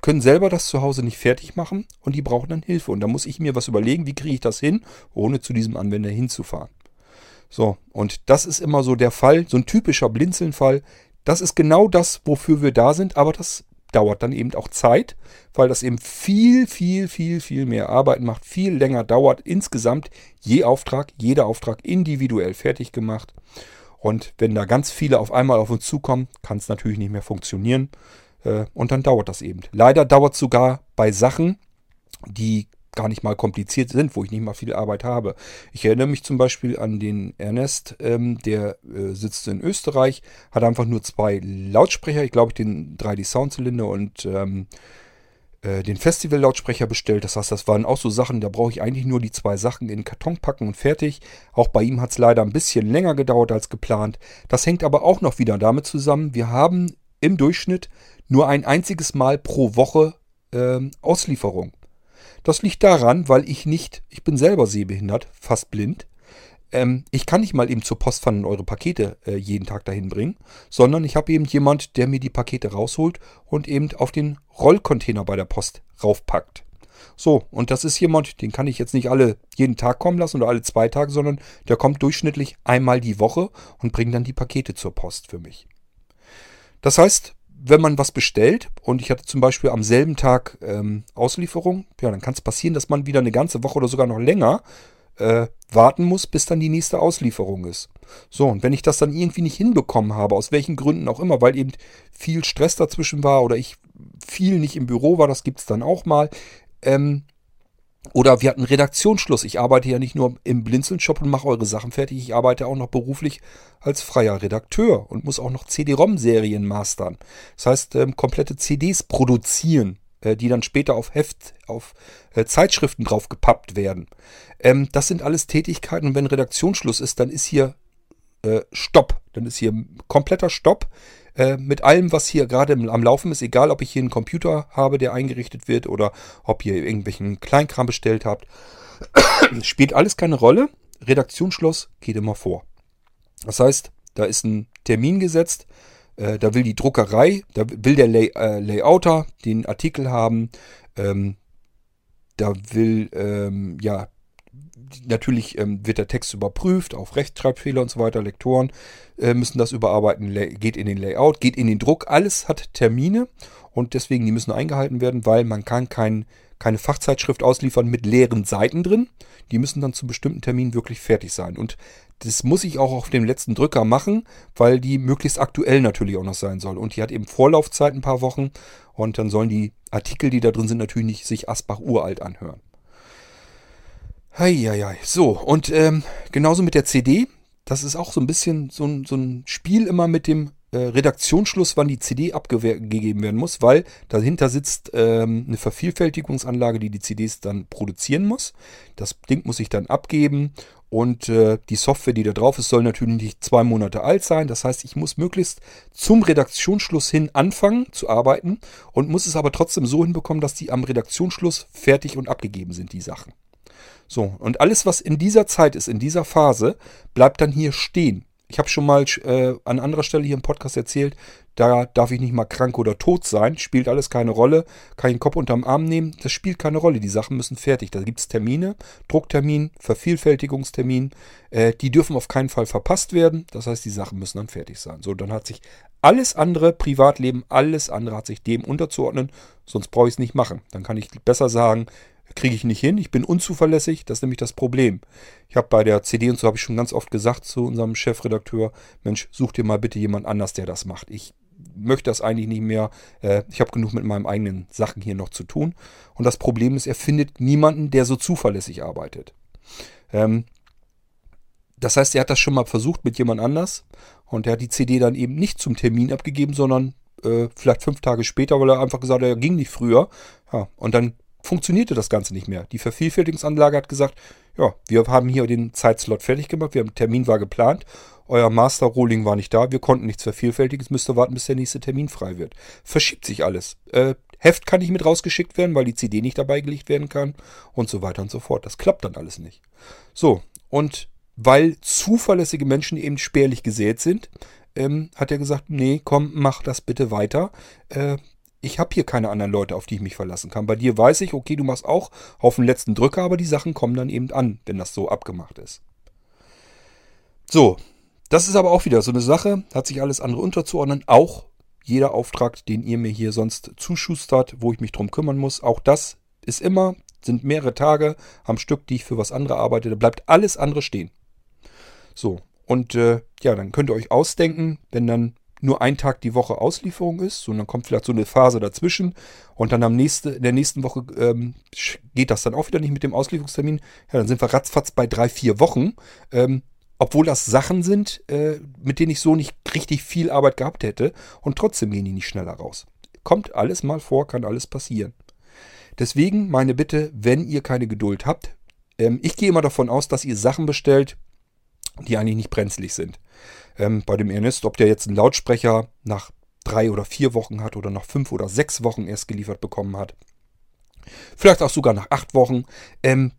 können selber das zu Hause nicht fertig machen und die brauchen dann Hilfe. Und da muss ich mir was überlegen, wie kriege ich das hin, ohne zu diesem Anwender hinzufahren. So, und das ist immer so der Fall, so ein typischer Blinzeln-Fall. Das ist genau das, wofür wir da sind, aber das dauert dann eben auch Zeit, weil das eben viel, viel, viel, viel mehr Arbeit macht, viel länger dauert. Insgesamt je Auftrag, jeder Auftrag individuell fertig gemacht. Und wenn da ganz viele auf einmal auf uns zukommen, kann es natürlich nicht mehr funktionieren. Äh, und dann dauert das eben. Leider dauert es sogar bei Sachen, die gar nicht mal kompliziert sind, wo ich nicht mal viel Arbeit habe. Ich erinnere mich zum Beispiel an den Ernest, ähm, der äh, sitzt in Österreich, hat einfach nur zwei Lautsprecher, ich glaube den 3D Soundzylinder und ähm, äh, den Festival-Lautsprecher bestellt. Das heißt, das waren auch so Sachen, da brauche ich eigentlich nur die zwei Sachen in den Karton packen und fertig. Auch bei ihm hat es leider ein bisschen länger gedauert als geplant. Das hängt aber auch noch wieder damit zusammen, wir haben im Durchschnitt nur ein einziges Mal pro Woche äh, Auslieferung. Das liegt daran, weil ich nicht, ich bin selber sehbehindert, fast blind. Ähm, ich kann nicht mal eben zur Post fahren und eure Pakete äh, jeden Tag dahin bringen, sondern ich habe eben jemand, der mir die Pakete rausholt und eben auf den Rollcontainer bei der Post raufpackt. So, und das ist jemand, den kann ich jetzt nicht alle jeden Tag kommen lassen oder alle zwei Tage, sondern der kommt durchschnittlich einmal die Woche und bringt dann die Pakete zur Post für mich. Das heißt, wenn man was bestellt und ich hatte zum Beispiel am selben Tag ähm, Auslieferung, ja, dann kann es passieren, dass man wieder eine ganze Woche oder sogar noch länger äh, warten muss, bis dann die nächste Auslieferung ist. So, und wenn ich das dann irgendwie nicht hinbekommen habe, aus welchen Gründen auch immer, weil eben viel Stress dazwischen war oder ich viel nicht im Büro war, das gibt es dann auch mal, ähm, oder wir hatten Redaktionsschluss. Ich arbeite ja nicht nur im Blinzeln-Shop und mache eure Sachen fertig. Ich arbeite auch noch beruflich als freier Redakteur und muss auch noch CD-ROM-Serien mastern. Das heißt, ähm, komplette CDs produzieren, äh, die dann später auf Heft, auf äh, Zeitschriften drauf gepappt werden. Ähm, das sind alles Tätigkeiten und wenn Redaktionsschluss ist, dann ist hier äh, Stopp. Dann ist hier kompletter Stopp. Äh, mit allem, was hier gerade am Laufen ist, egal ob ich hier einen Computer habe, der eingerichtet wird oder ob ihr irgendwelchen Kleinkram bestellt habt, spielt alles keine Rolle. Redaktionsschluss geht immer vor. Das heißt, da ist ein Termin gesetzt, äh, da will die Druckerei, da will der Lay, äh, Layouter den Artikel haben, ähm, da will ähm, ja natürlich ähm, wird der Text überprüft auf Rechtschreibfehler und so weiter. Lektoren äh, müssen das überarbeiten, geht in den Layout, geht in den Druck. Alles hat Termine und deswegen die müssen eingehalten werden, weil man kann kein keine Fachzeitschrift ausliefern mit leeren Seiten drin. Die müssen dann zu bestimmten Terminen wirklich fertig sein. Und das muss ich auch auf dem letzten Drücker machen, weil die möglichst aktuell natürlich auch noch sein soll. Und die hat eben Vorlaufzeit ein paar Wochen. Und dann sollen die Artikel, die da drin sind, natürlich nicht sich Asbach uralt anhören. Heieiei. So, und ähm, genauso mit der CD. Das ist auch so ein bisschen so ein, so ein Spiel immer mit dem äh, Redaktionsschluss, wann die CD abgegeben werden muss, weil dahinter sitzt ähm, eine Vervielfältigungsanlage, die die CDs dann produzieren muss. Das Ding muss ich dann abgeben und äh, die Software, die da drauf ist, soll natürlich nicht zwei Monate alt sein. Das heißt, ich muss möglichst zum Redaktionsschluss hin anfangen zu arbeiten und muss es aber trotzdem so hinbekommen, dass die am Redaktionsschluss fertig und abgegeben sind, die Sachen. So, und alles, was in dieser Zeit ist, in dieser Phase, bleibt dann hier stehen. Ich habe schon mal äh, an anderer Stelle hier im Podcast erzählt, da darf ich nicht mal krank oder tot sein, spielt alles keine Rolle, kann ich den Kopf unterm Arm nehmen, das spielt keine Rolle, die Sachen müssen fertig. Da gibt es Termine, Drucktermin, Vervielfältigungstermin, äh, die dürfen auf keinen Fall verpasst werden, das heißt, die Sachen müssen dann fertig sein. So, dann hat sich alles andere, Privatleben, alles andere hat sich dem unterzuordnen, sonst brauche ich es nicht machen. Dann kann ich besser sagen, kriege ich nicht hin. Ich bin unzuverlässig. Das ist nämlich das Problem. Ich habe bei der CD und so habe ich schon ganz oft gesagt zu unserem Chefredakteur, Mensch, such dir mal bitte jemand anders, der das macht. Ich möchte das eigentlich nicht mehr. Äh, ich habe genug mit meinen eigenen Sachen hier noch zu tun. Und das Problem ist, er findet niemanden, der so zuverlässig arbeitet. Ähm, das heißt, er hat das schon mal versucht mit jemand anders und er hat die CD dann eben nicht zum Termin abgegeben, sondern äh, vielleicht fünf Tage später, weil er einfach gesagt hat, er ging nicht früher. Ja, und dann funktionierte das Ganze nicht mehr. Die Vervielfältigungsanlage hat gesagt, ja, wir haben hier den Zeitslot fertig gemacht, wir haben, Termin war geplant, euer Master Rolling war nicht da, wir konnten nichts vervielfältigen, es müsste warten, bis der nächste Termin frei wird. Verschiebt sich alles. Äh, Heft kann nicht mit rausgeschickt werden, weil die CD nicht dabei gelegt werden kann und so weiter und so fort. Das klappt dann alles nicht. So, und weil zuverlässige Menschen eben spärlich gesät sind, ähm, hat er gesagt, nee, komm, mach das bitte weiter. Äh, ich habe hier keine anderen Leute, auf die ich mich verlassen kann. Bei dir weiß ich, okay, du machst auch auf den letzten Drücker, aber die Sachen kommen dann eben an, wenn das so abgemacht ist. So, das ist aber auch wieder so eine Sache, hat sich alles andere unterzuordnen. Auch jeder Auftrag, den ihr mir hier sonst zuschustert, wo ich mich drum kümmern muss, auch das ist immer, sind mehrere Tage am Stück, die ich für was andere arbeite. Da bleibt alles andere stehen. So, und äh, ja, dann könnt ihr euch ausdenken, wenn dann nur ein Tag die Woche Auslieferung ist, sondern kommt vielleicht so eine Phase dazwischen und dann am nächste, in der nächsten Woche ähm, geht das dann auch wieder nicht mit dem Auslieferungstermin. Ja, dann sind wir ratzfatz bei drei, vier Wochen. Ähm, obwohl das Sachen sind, äh, mit denen ich so nicht richtig viel Arbeit gehabt hätte und trotzdem gehen die nicht schneller raus. Kommt alles mal vor, kann alles passieren. Deswegen meine Bitte, wenn ihr keine Geduld habt, ähm, ich gehe immer davon aus, dass ihr Sachen bestellt, die eigentlich nicht brenzlig sind ähm, bei dem Ernest, ob der jetzt einen Lautsprecher nach drei oder vier Wochen hat oder nach fünf oder sechs Wochen erst geliefert bekommen hat. Vielleicht auch sogar nach acht Wochen. Ähm,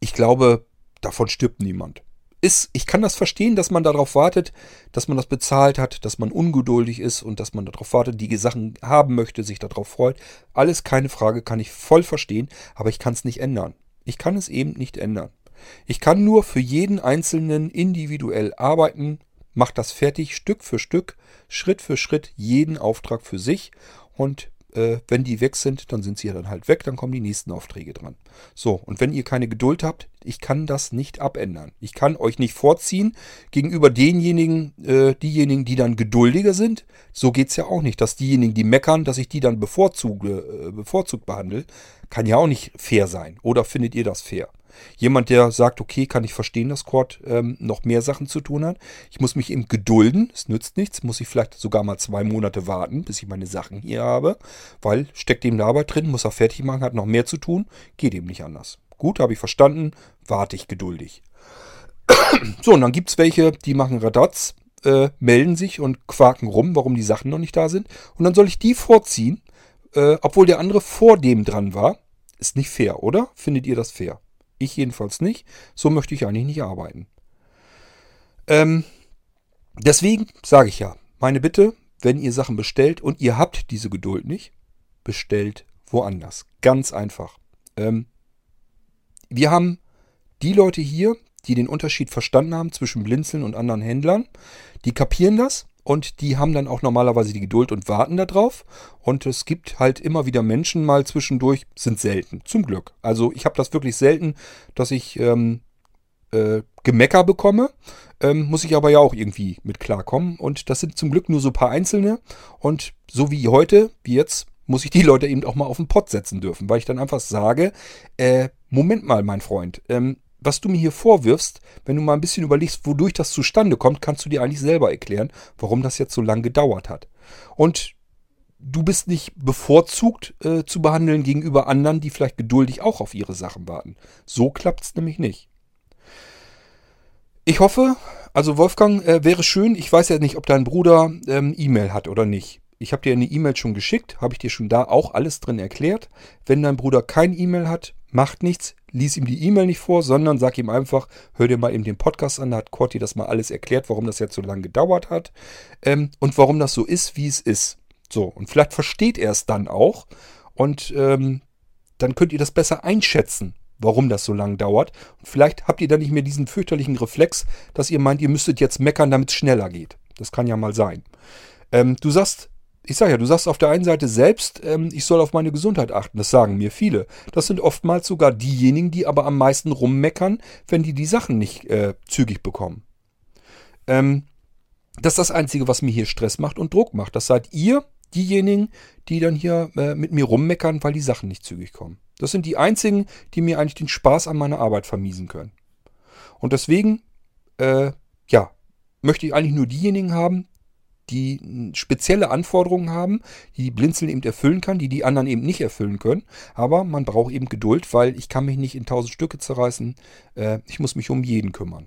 ich glaube, davon stirbt niemand. Ist, ich kann das verstehen, dass man darauf wartet, dass man das bezahlt hat, dass man ungeduldig ist und dass man darauf wartet, die Sachen haben möchte, sich darauf freut. Alles keine Frage, kann ich voll verstehen, aber ich kann es nicht ändern. Ich kann es eben nicht ändern. Ich kann nur für jeden Einzelnen individuell arbeiten, macht das fertig, Stück für Stück, Schritt für Schritt, jeden Auftrag für sich. Und äh, wenn die weg sind, dann sind sie ja dann halt weg, dann kommen die nächsten Aufträge dran. So, und wenn ihr keine Geduld habt, ich kann das nicht abändern. Ich kann euch nicht vorziehen gegenüber denjenigen, äh, diejenigen, die dann geduldiger sind. So geht es ja auch nicht, dass diejenigen, die meckern, dass ich die dann bevorzuge, äh, bevorzugt behandle, kann ja auch nicht fair sein. Oder findet ihr das fair? Jemand, der sagt, okay, kann ich verstehen, dass Cord ähm, noch mehr Sachen zu tun hat. Ich muss mich eben gedulden, es nützt nichts, muss ich vielleicht sogar mal zwei Monate warten, bis ich meine Sachen hier habe, weil steckt eben eine Arbeit drin, muss er fertig machen, hat noch mehr zu tun, geht eben nicht anders. Gut, habe ich verstanden, warte ich geduldig. so, und dann gibt es welche, die machen Radatz, äh, melden sich und quaken rum, warum die Sachen noch nicht da sind. Und dann soll ich die vorziehen, äh, obwohl der andere vor dem dran war. Ist nicht fair, oder? Findet ihr das fair? Ich jedenfalls nicht. So möchte ich eigentlich nicht arbeiten. Ähm, deswegen sage ich ja, meine Bitte, wenn ihr Sachen bestellt und ihr habt diese Geduld nicht, bestellt woanders. Ganz einfach. Ähm, wir haben die Leute hier, die den Unterschied verstanden haben zwischen Blinzeln und anderen Händlern, die kapieren das und die haben dann auch normalerweise die Geduld und warten darauf. Und es gibt halt immer wieder Menschen mal zwischendurch, sind selten, zum Glück. Also ich habe das wirklich selten, dass ich ähm, äh, Gemecker bekomme. Ähm, muss ich aber ja auch irgendwie mit klarkommen. Und das sind zum Glück nur so ein paar Einzelne. Und so wie heute, wie jetzt, muss ich die Leute eben auch mal auf den Pott setzen dürfen, weil ich dann einfach sage, äh, Moment mal, mein Freund, ähm, was du mir hier vorwirfst, wenn du mal ein bisschen überlegst, wodurch das zustande kommt, kannst du dir eigentlich selber erklären, warum das jetzt so lange gedauert hat. Und du bist nicht bevorzugt äh, zu behandeln gegenüber anderen, die vielleicht geduldig auch auf ihre Sachen warten. So klappt es nämlich nicht. Ich hoffe, also Wolfgang, äh, wäre schön, ich weiß ja nicht, ob dein Bruder ähm, E-Mail hat oder nicht. Ich habe dir eine E-Mail schon geschickt, habe ich dir schon da auch alles drin erklärt. Wenn dein Bruder kein E-Mail hat, macht nichts, lies ihm die E-Mail nicht vor, sondern sag ihm einfach, hör dir mal eben den Podcast an, da hat Corti das mal alles erklärt, warum das jetzt so lange gedauert hat ähm, und warum das so ist, wie es ist. So, und vielleicht versteht er es dann auch und ähm, dann könnt ihr das besser einschätzen, warum das so lange dauert. Und vielleicht habt ihr dann nicht mehr diesen fürchterlichen Reflex, dass ihr meint, ihr müsstet jetzt meckern, damit es schneller geht. Das kann ja mal sein. Ähm, du sagst, ich sage ja, du sagst auf der einen Seite selbst, ähm, ich soll auf meine Gesundheit achten. Das sagen mir viele. Das sind oftmals sogar diejenigen, die aber am meisten rummeckern, wenn die die Sachen nicht äh, zügig bekommen. Ähm, das ist das Einzige, was mir hier Stress macht und Druck macht. Das seid ihr, diejenigen, die dann hier äh, mit mir rummeckern, weil die Sachen nicht zügig kommen. Das sind die einzigen, die mir eigentlich den Spaß an meiner Arbeit vermiesen können. Und deswegen, äh, ja, möchte ich eigentlich nur diejenigen haben, die spezielle Anforderungen haben, die Blinzeln eben erfüllen kann, die die anderen eben nicht erfüllen können. Aber man braucht eben Geduld, weil ich kann mich nicht in tausend Stücke zerreißen. Äh, ich muss mich um jeden kümmern.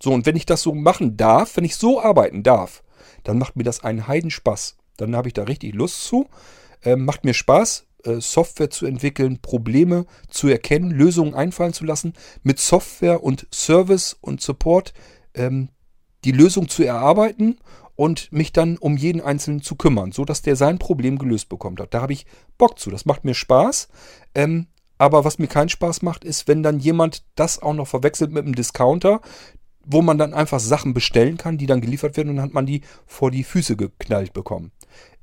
So, und wenn ich das so machen darf, wenn ich so arbeiten darf, dann macht mir das einen Heidenspaß. Dann habe ich da richtig Lust zu. Äh, macht mir Spaß, äh, Software zu entwickeln, Probleme zu erkennen, Lösungen einfallen zu lassen, mit Software und Service und Support ähm, die Lösung zu erarbeiten und mich dann um jeden Einzelnen zu kümmern, sodass der sein Problem gelöst bekommt. Da habe ich Bock zu. Das macht mir Spaß. Ähm, aber was mir keinen Spaß macht, ist, wenn dann jemand das auch noch verwechselt mit einem Discounter, wo man dann einfach Sachen bestellen kann, die dann geliefert werden und dann hat man die vor die Füße geknallt bekommen.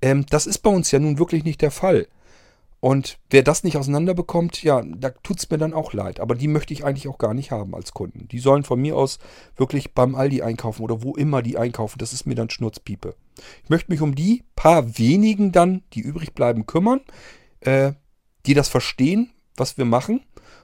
Ähm, das ist bei uns ja nun wirklich nicht der Fall. Und wer das nicht auseinanderbekommt, ja, da tut es mir dann auch leid. Aber die möchte ich eigentlich auch gar nicht haben als Kunden. Die sollen von mir aus wirklich beim Aldi einkaufen oder wo immer die einkaufen. Das ist mir dann Schnurzpiepe. Ich möchte mich um die paar wenigen dann, die übrig bleiben, kümmern, äh, die das verstehen, was wir machen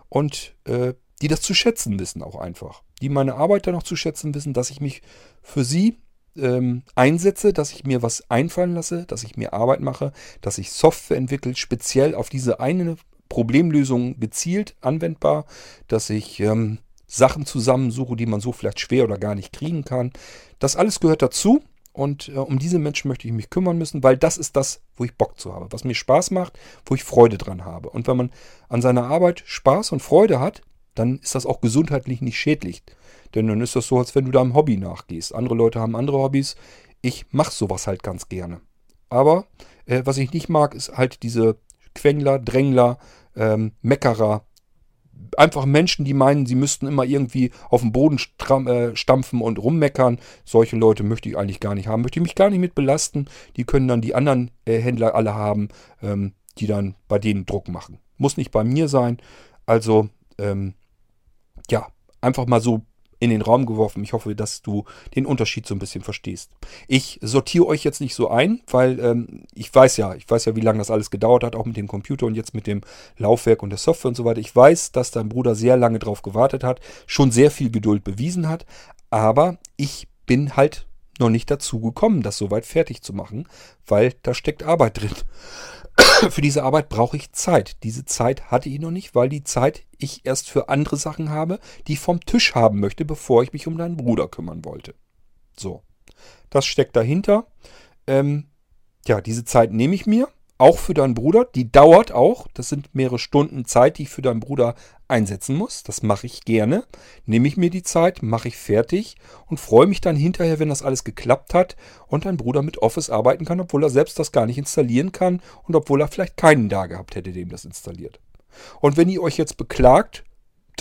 und äh, die das zu schätzen wissen auch einfach. Die meine Arbeit dann auch zu schätzen wissen, dass ich mich für sie ähm, einsetze, dass ich mir was einfallen lasse, dass ich mir Arbeit mache, dass ich Software entwickle, speziell auf diese eine Problemlösung gezielt anwendbar, dass ich ähm, Sachen zusammensuche, die man so vielleicht schwer oder gar nicht kriegen kann. Das alles gehört dazu und äh, um diese Menschen möchte ich mich kümmern müssen, weil das ist das, wo ich Bock zu habe, was mir Spaß macht, wo ich Freude dran habe. Und wenn man an seiner Arbeit Spaß und Freude hat, dann ist das auch gesundheitlich nicht schädlich. Denn dann ist das so, als wenn du deinem Hobby nachgehst. Andere Leute haben andere Hobbys. Ich mache sowas halt ganz gerne. Aber äh, was ich nicht mag, ist halt diese Quengler, Drängler, ähm, Meckerer. Einfach Menschen, die meinen, sie müssten immer irgendwie auf den Boden äh, stampfen und rummeckern. Solche Leute möchte ich eigentlich gar nicht haben. Möchte ich mich gar nicht mit belasten. Die können dann die anderen äh, Händler alle haben, ähm, die dann bei denen Druck machen. Muss nicht bei mir sein. Also, ähm, ja, einfach mal so in den Raum geworfen. Ich hoffe, dass du den Unterschied so ein bisschen verstehst. Ich sortiere euch jetzt nicht so ein, weil ähm, ich weiß ja, ich weiß ja, wie lange das alles gedauert hat, auch mit dem Computer und jetzt mit dem Laufwerk und der Software und so weiter. Ich weiß, dass dein Bruder sehr lange drauf gewartet hat, schon sehr viel Geduld bewiesen hat, aber ich bin halt noch nicht dazu gekommen, das soweit fertig zu machen, weil da steckt Arbeit drin. für diese Arbeit brauche ich Zeit. Diese Zeit hatte ich noch nicht, weil die Zeit ich erst für andere Sachen habe, die ich vom Tisch haben möchte, bevor ich mich um deinen Bruder kümmern wollte. So, das steckt dahinter. Ähm, ja, diese Zeit nehme ich mir auch für deinen Bruder. Die dauert auch. Das sind mehrere Stunden Zeit, die ich für deinen Bruder einsetzen muss. Das mache ich gerne. Nehme ich mir die Zeit, mache ich fertig und freue mich dann hinterher, wenn das alles geklappt hat und dein Bruder mit Office arbeiten kann, obwohl er selbst das gar nicht installieren kann und obwohl er vielleicht keinen da gehabt hätte, dem das installiert. Und wenn ihr euch jetzt beklagt,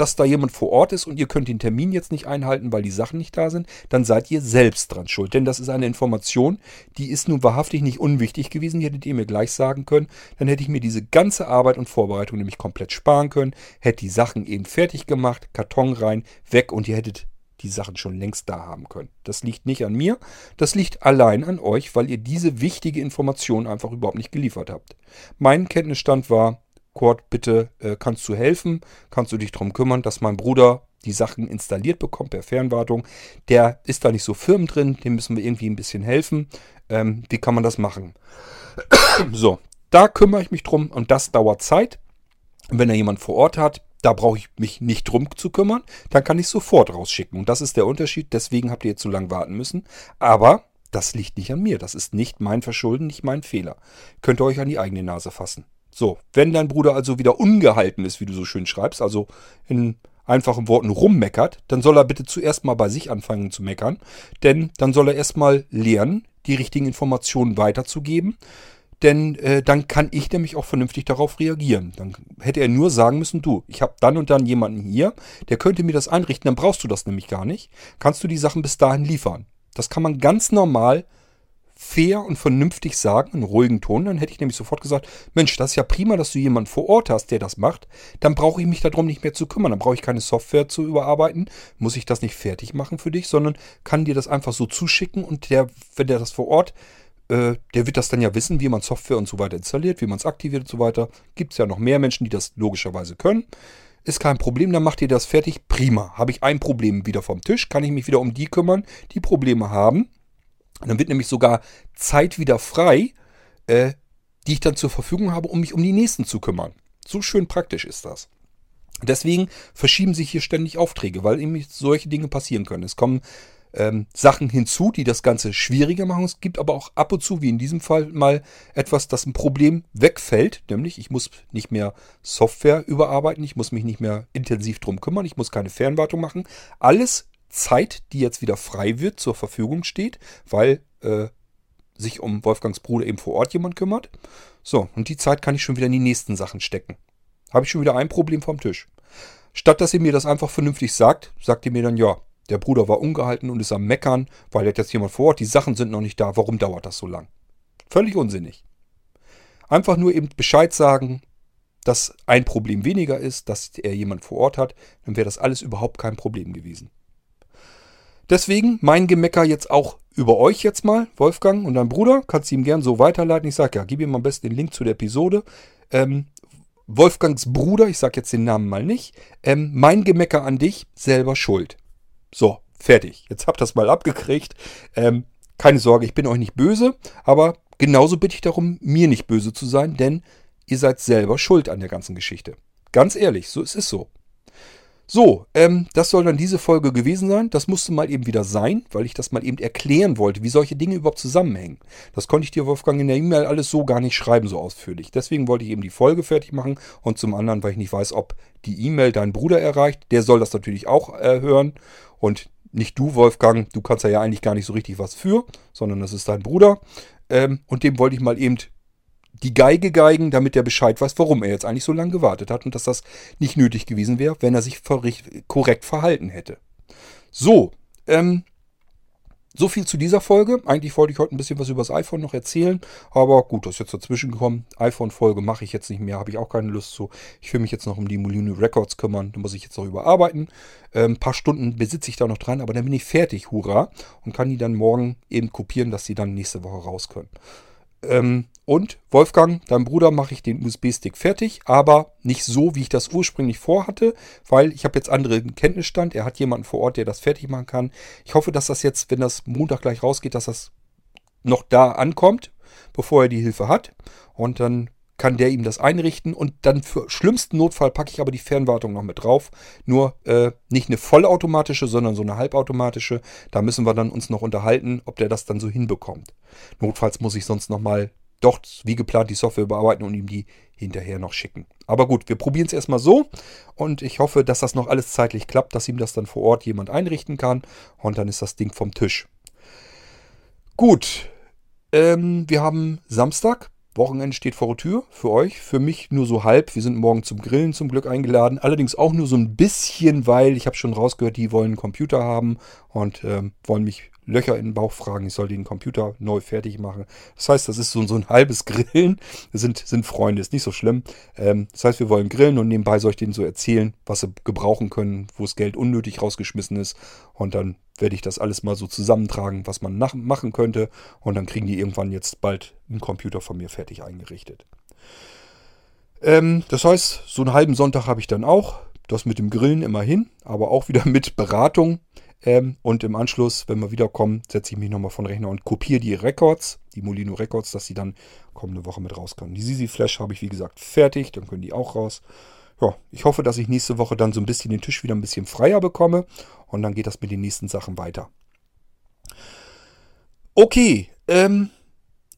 dass da jemand vor Ort ist und ihr könnt den Termin jetzt nicht einhalten, weil die Sachen nicht da sind, dann seid ihr selbst dran schuld. Denn das ist eine Information, die ist nun wahrhaftig nicht unwichtig gewesen. Die hättet ihr mir gleich sagen können. Dann hätte ich mir diese ganze Arbeit und Vorbereitung nämlich komplett sparen können. Hätte die Sachen eben fertig gemacht, Karton rein, weg und ihr hättet die Sachen schon längst da haben können. Das liegt nicht an mir, das liegt allein an euch, weil ihr diese wichtige Information einfach überhaupt nicht geliefert habt. Mein Kenntnisstand war, Kurt, bitte äh, kannst du helfen? Kannst du dich darum kümmern, dass mein Bruder die Sachen installiert bekommt per Fernwartung? Der ist da nicht so firm drin, dem müssen wir irgendwie ein bisschen helfen. Ähm, wie kann man das machen? so, da kümmere ich mich drum und das dauert Zeit. Und wenn er jemand vor Ort hat, da brauche ich mich nicht drum zu kümmern, dann kann ich sofort rausschicken. Und das ist der Unterschied, deswegen habt ihr jetzt zu lange warten müssen. Aber das liegt nicht an mir, das ist nicht mein Verschulden, nicht mein Fehler. Könnt ihr euch an die eigene Nase fassen. So, wenn dein Bruder also wieder ungehalten ist, wie du so schön schreibst, also in einfachen Worten rummeckert, dann soll er bitte zuerst mal bei sich anfangen zu meckern, denn dann soll er erstmal lernen, die richtigen Informationen weiterzugeben, denn äh, dann kann ich nämlich auch vernünftig darauf reagieren. Dann hätte er nur sagen müssen, du, ich habe dann und dann jemanden hier, der könnte mir das einrichten, dann brauchst du das nämlich gar nicht. Kannst du die Sachen bis dahin liefern. Das kann man ganz normal fair und vernünftig sagen, in ruhigen Ton, dann hätte ich nämlich sofort gesagt, Mensch, das ist ja prima, dass du jemanden vor Ort hast, der das macht. Dann brauche ich mich darum nicht mehr zu kümmern. Dann brauche ich keine Software zu überarbeiten. Muss ich das nicht fertig machen für dich, sondern kann dir das einfach so zuschicken und der, wenn der das vor Ort, äh, der wird das dann ja wissen, wie man Software und so weiter installiert, wie man es aktiviert und so weiter. Gibt es ja noch mehr Menschen, die das logischerweise können. Ist kein Problem, dann macht ihr das fertig. Prima. Habe ich ein Problem wieder vom Tisch, kann ich mich wieder um die kümmern, die Probleme haben. Dann wird nämlich sogar Zeit wieder frei, äh, die ich dann zur Verfügung habe, um mich um die nächsten zu kümmern. So schön praktisch ist das. Deswegen verschieben sich hier ständig Aufträge, weil eben solche Dinge passieren können. Es kommen ähm, Sachen hinzu, die das Ganze schwieriger machen. Es gibt aber auch ab und zu, wie in diesem Fall, mal etwas, das ein Problem wegfällt. Nämlich, ich muss nicht mehr Software überarbeiten, ich muss mich nicht mehr intensiv drum kümmern, ich muss keine Fernwartung machen. Alles Zeit, die jetzt wieder frei wird, zur Verfügung steht, weil äh, sich um Wolfgangs Bruder eben vor Ort jemand kümmert. So, und die Zeit kann ich schon wieder in die nächsten Sachen stecken. Habe ich schon wieder ein Problem vom Tisch. Statt dass ihr mir das einfach vernünftig sagt, sagt ihr mir dann, ja, der Bruder war ungehalten und ist am Meckern, weil er jetzt jemand vor Ort, die Sachen sind noch nicht da, warum dauert das so lang? Völlig unsinnig. Einfach nur eben Bescheid sagen, dass ein Problem weniger ist, dass er jemand vor Ort hat, dann wäre das alles überhaupt kein Problem gewesen. Deswegen mein Gemecker jetzt auch über euch jetzt mal, Wolfgang und dein Bruder. Kannst du ihm gern so weiterleiten. Ich sage ja, gib ihm am besten den Link zu der Episode. Ähm, Wolfgangs Bruder, ich sage jetzt den Namen mal nicht, ähm, mein Gemecker an dich, selber schuld. So, fertig. Jetzt habt das mal abgekriegt. Ähm, keine Sorge, ich bin euch nicht böse, aber genauso bitte ich darum, mir nicht böse zu sein, denn ihr seid selber schuld an der ganzen Geschichte. Ganz ehrlich, so es ist so. So, ähm, das soll dann diese Folge gewesen sein. Das musste mal eben wieder sein, weil ich das mal eben erklären wollte, wie solche Dinge überhaupt zusammenhängen. Das konnte ich dir, Wolfgang, in der E-Mail alles so gar nicht schreiben, so ausführlich. Deswegen wollte ich eben die Folge fertig machen und zum anderen, weil ich nicht weiß, ob die E-Mail deinen Bruder erreicht. Der soll das natürlich auch äh, hören und nicht du, Wolfgang. Du kannst ja eigentlich gar nicht so richtig was für, sondern das ist dein Bruder. Ähm, und dem wollte ich mal eben die Geige geigen, damit er Bescheid weiß, warum er jetzt eigentlich so lange gewartet hat und dass das nicht nötig gewesen wäre, wenn er sich korrekt verhalten hätte. So, ähm, so viel zu dieser Folge. Eigentlich wollte ich heute ein bisschen was über das iPhone noch erzählen, aber gut, das ist jetzt dazwischen gekommen. iPhone-Folge mache ich jetzt nicht mehr, habe ich auch keine Lust zu. Ich will mich jetzt noch um die Molino Records kümmern, da muss ich jetzt noch überarbeiten. Ähm, ein paar Stunden besitze ich da noch dran, aber dann bin ich fertig, hurra, und kann die dann morgen eben kopieren, dass sie dann nächste Woche raus können. Ähm, und Wolfgang, dein Bruder, mache ich den USB-Stick fertig, aber nicht so, wie ich das ursprünglich vorhatte, weil ich habe jetzt anderen Kenntnisstand. Er hat jemanden vor Ort, der das fertig machen kann. Ich hoffe, dass das jetzt, wenn das Montag gleich rausgeht, dass das noch da ankommt, bevor er die Hilfe hat. Und dann kann der ihm das einrichten und dann für schlimmsten Notfall packe ich aber die Fernwartung noch mit drauf. Nur äh, nicht eine vollautomatische, sondern so eine halbautomatische. Da müssen wir dann uns noch unterhalten, ob der das dann so hinbekommt. Notfalls muss ich sonst nochmal doch wie geplant die Software überarbeiten und ihm die hinterher noch schicken. Aber gut, wir probieren es erstmal so und ich hoffe, dass das noch alles zeitlich klappt, dass ihm das dann vor Ort jemand einrichten kann und dann ist das Ding vom Tisch. Gut, ähm, wir haben Samstag. Wochenende steht vor der Tür für euch, für mich nur so halb. Wir sind morgen zum Grillen zum Glück eingeladen. Allerdings auch nur so ein bisschen, weil ich habe schon rausgehört, die wollen einen Computer haben und ähm, wollen mich Löcher in den Bauch fragen. Ich soll den Computer neu fertig machen. Das heißt, das ist so, so ein halbes Grillen. Das sind, sind Freunde, ist nicht so schlimm. Ähm, das heißt, wir wollen grillen und nebenbei soll ich denen so erzählen, was sie gebrauchen können, wo das Geld unnötig rausgeschmissen ist. Und dann werde ich das alles mal so zusammentragen, was man nach, machen könnte. Und dann kriegen die irgendwann jetzt bald einen Computer von mir fertig eingerichtet. Ähm, das heißt, so einen halben Sonntag habe ich dann auch. Das mit dem Grillen immerhin, aber auch wieder mit Beratung. Ähm, und im Anschluss, wenn wir wiederkommen, setze ich mich nochmal von Rechner und kopiere die Records, die Molino Records, dass sie dann kommende Woche mit raus können. Die Sisi Flash habe ich, wie gesagt, fertig, dann können die auch raus. Ja, ich hoffe, dass ich nächste Woche dann so ein bisschen den Tisch wieder ein bisschen freier bekomme und dann geht das mit den nächsten Sachen weiter. Okay, ähm,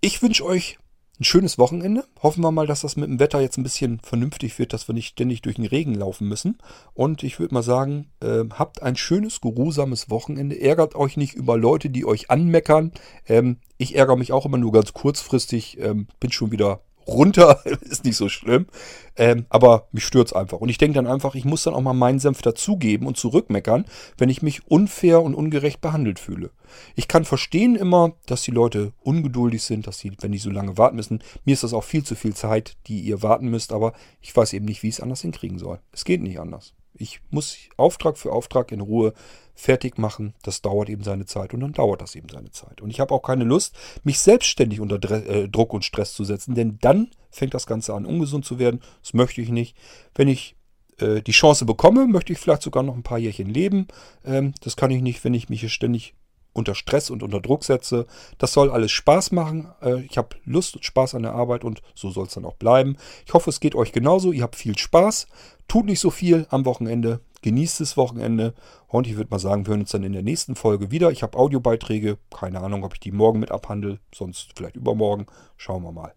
ich wünsche euch ein schönes Wochenende. Hoffen wir mal, dass das mit dem Wetter jetzt ein bisschen vernünftig wird, dass wir nicht ständig durch den Regen laufen müssen. Und ich würde mal sagen, äh, habt ein schönes, geruhsames Wochenende. Ärgert euch nicht über Leute, die euch anmeckern. Ähm, ich ärgere mich auch immer nur ganz kurzfristig. Ähm, bin schon wieder runter, ist nicht so schlimm. Ähm, aber mich stört es einfach. Und ich denke dann einfach, ich muss dann auch mal meinen Senf dazugeben und zurückmeckern, wenn ich mich unfair und ungerecht behandelt fühle. Ich kann verstehen immer, dass die Leute ungeduldig sind, dass sie, wenn die so lange warten müssen. Mir ist das auch viel zu viel Zeit, die ihr warten müsst, aber ich weiß eben nicht, wie ich es anders hinkriegen soll. Es geht nicht anders. Ich muss Auftrag für Auftrag in Ruhe fertig machen. Das dauert eben seine Zeit und dann dauert das eben seine Zeit. Und ich habe auch keine Lust, mich selbstständig unter äh, Druck und Stress zu setzen, denn dann fängt das Ganze an, ungesund zu werden. Das möchte ich nicht. Wenn ich äh, die Chance bekomme, möchte ich vielleicht sogar noch ein paar Jährchen leben. Ähm, das kann ich nicht, wenn ich mich hier ständig unter Stress und unter Druck setze. Das soll alles Spaß machen. Äh, ich habe Lust und Spaß an der Arbeit und so soll es dann auch bleiben. Ich hoffe, es geht euch genauso. Ihr habt viel Spaß. Tut nicht so viel am Wochenende. Genießt das Wochenende. Und ich würde mal sagen, wir hören uns dann in der nächsten Folge wieder. Ich habe Audiobeiträge. Keine Ahnung, ob ich die morgen mit abhandle. Sonst vielleicht übermorgen. Schauen wir mal.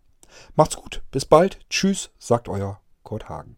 Macht's gut. Bis bald. Tschüss, sagt euer Kurt Hagen.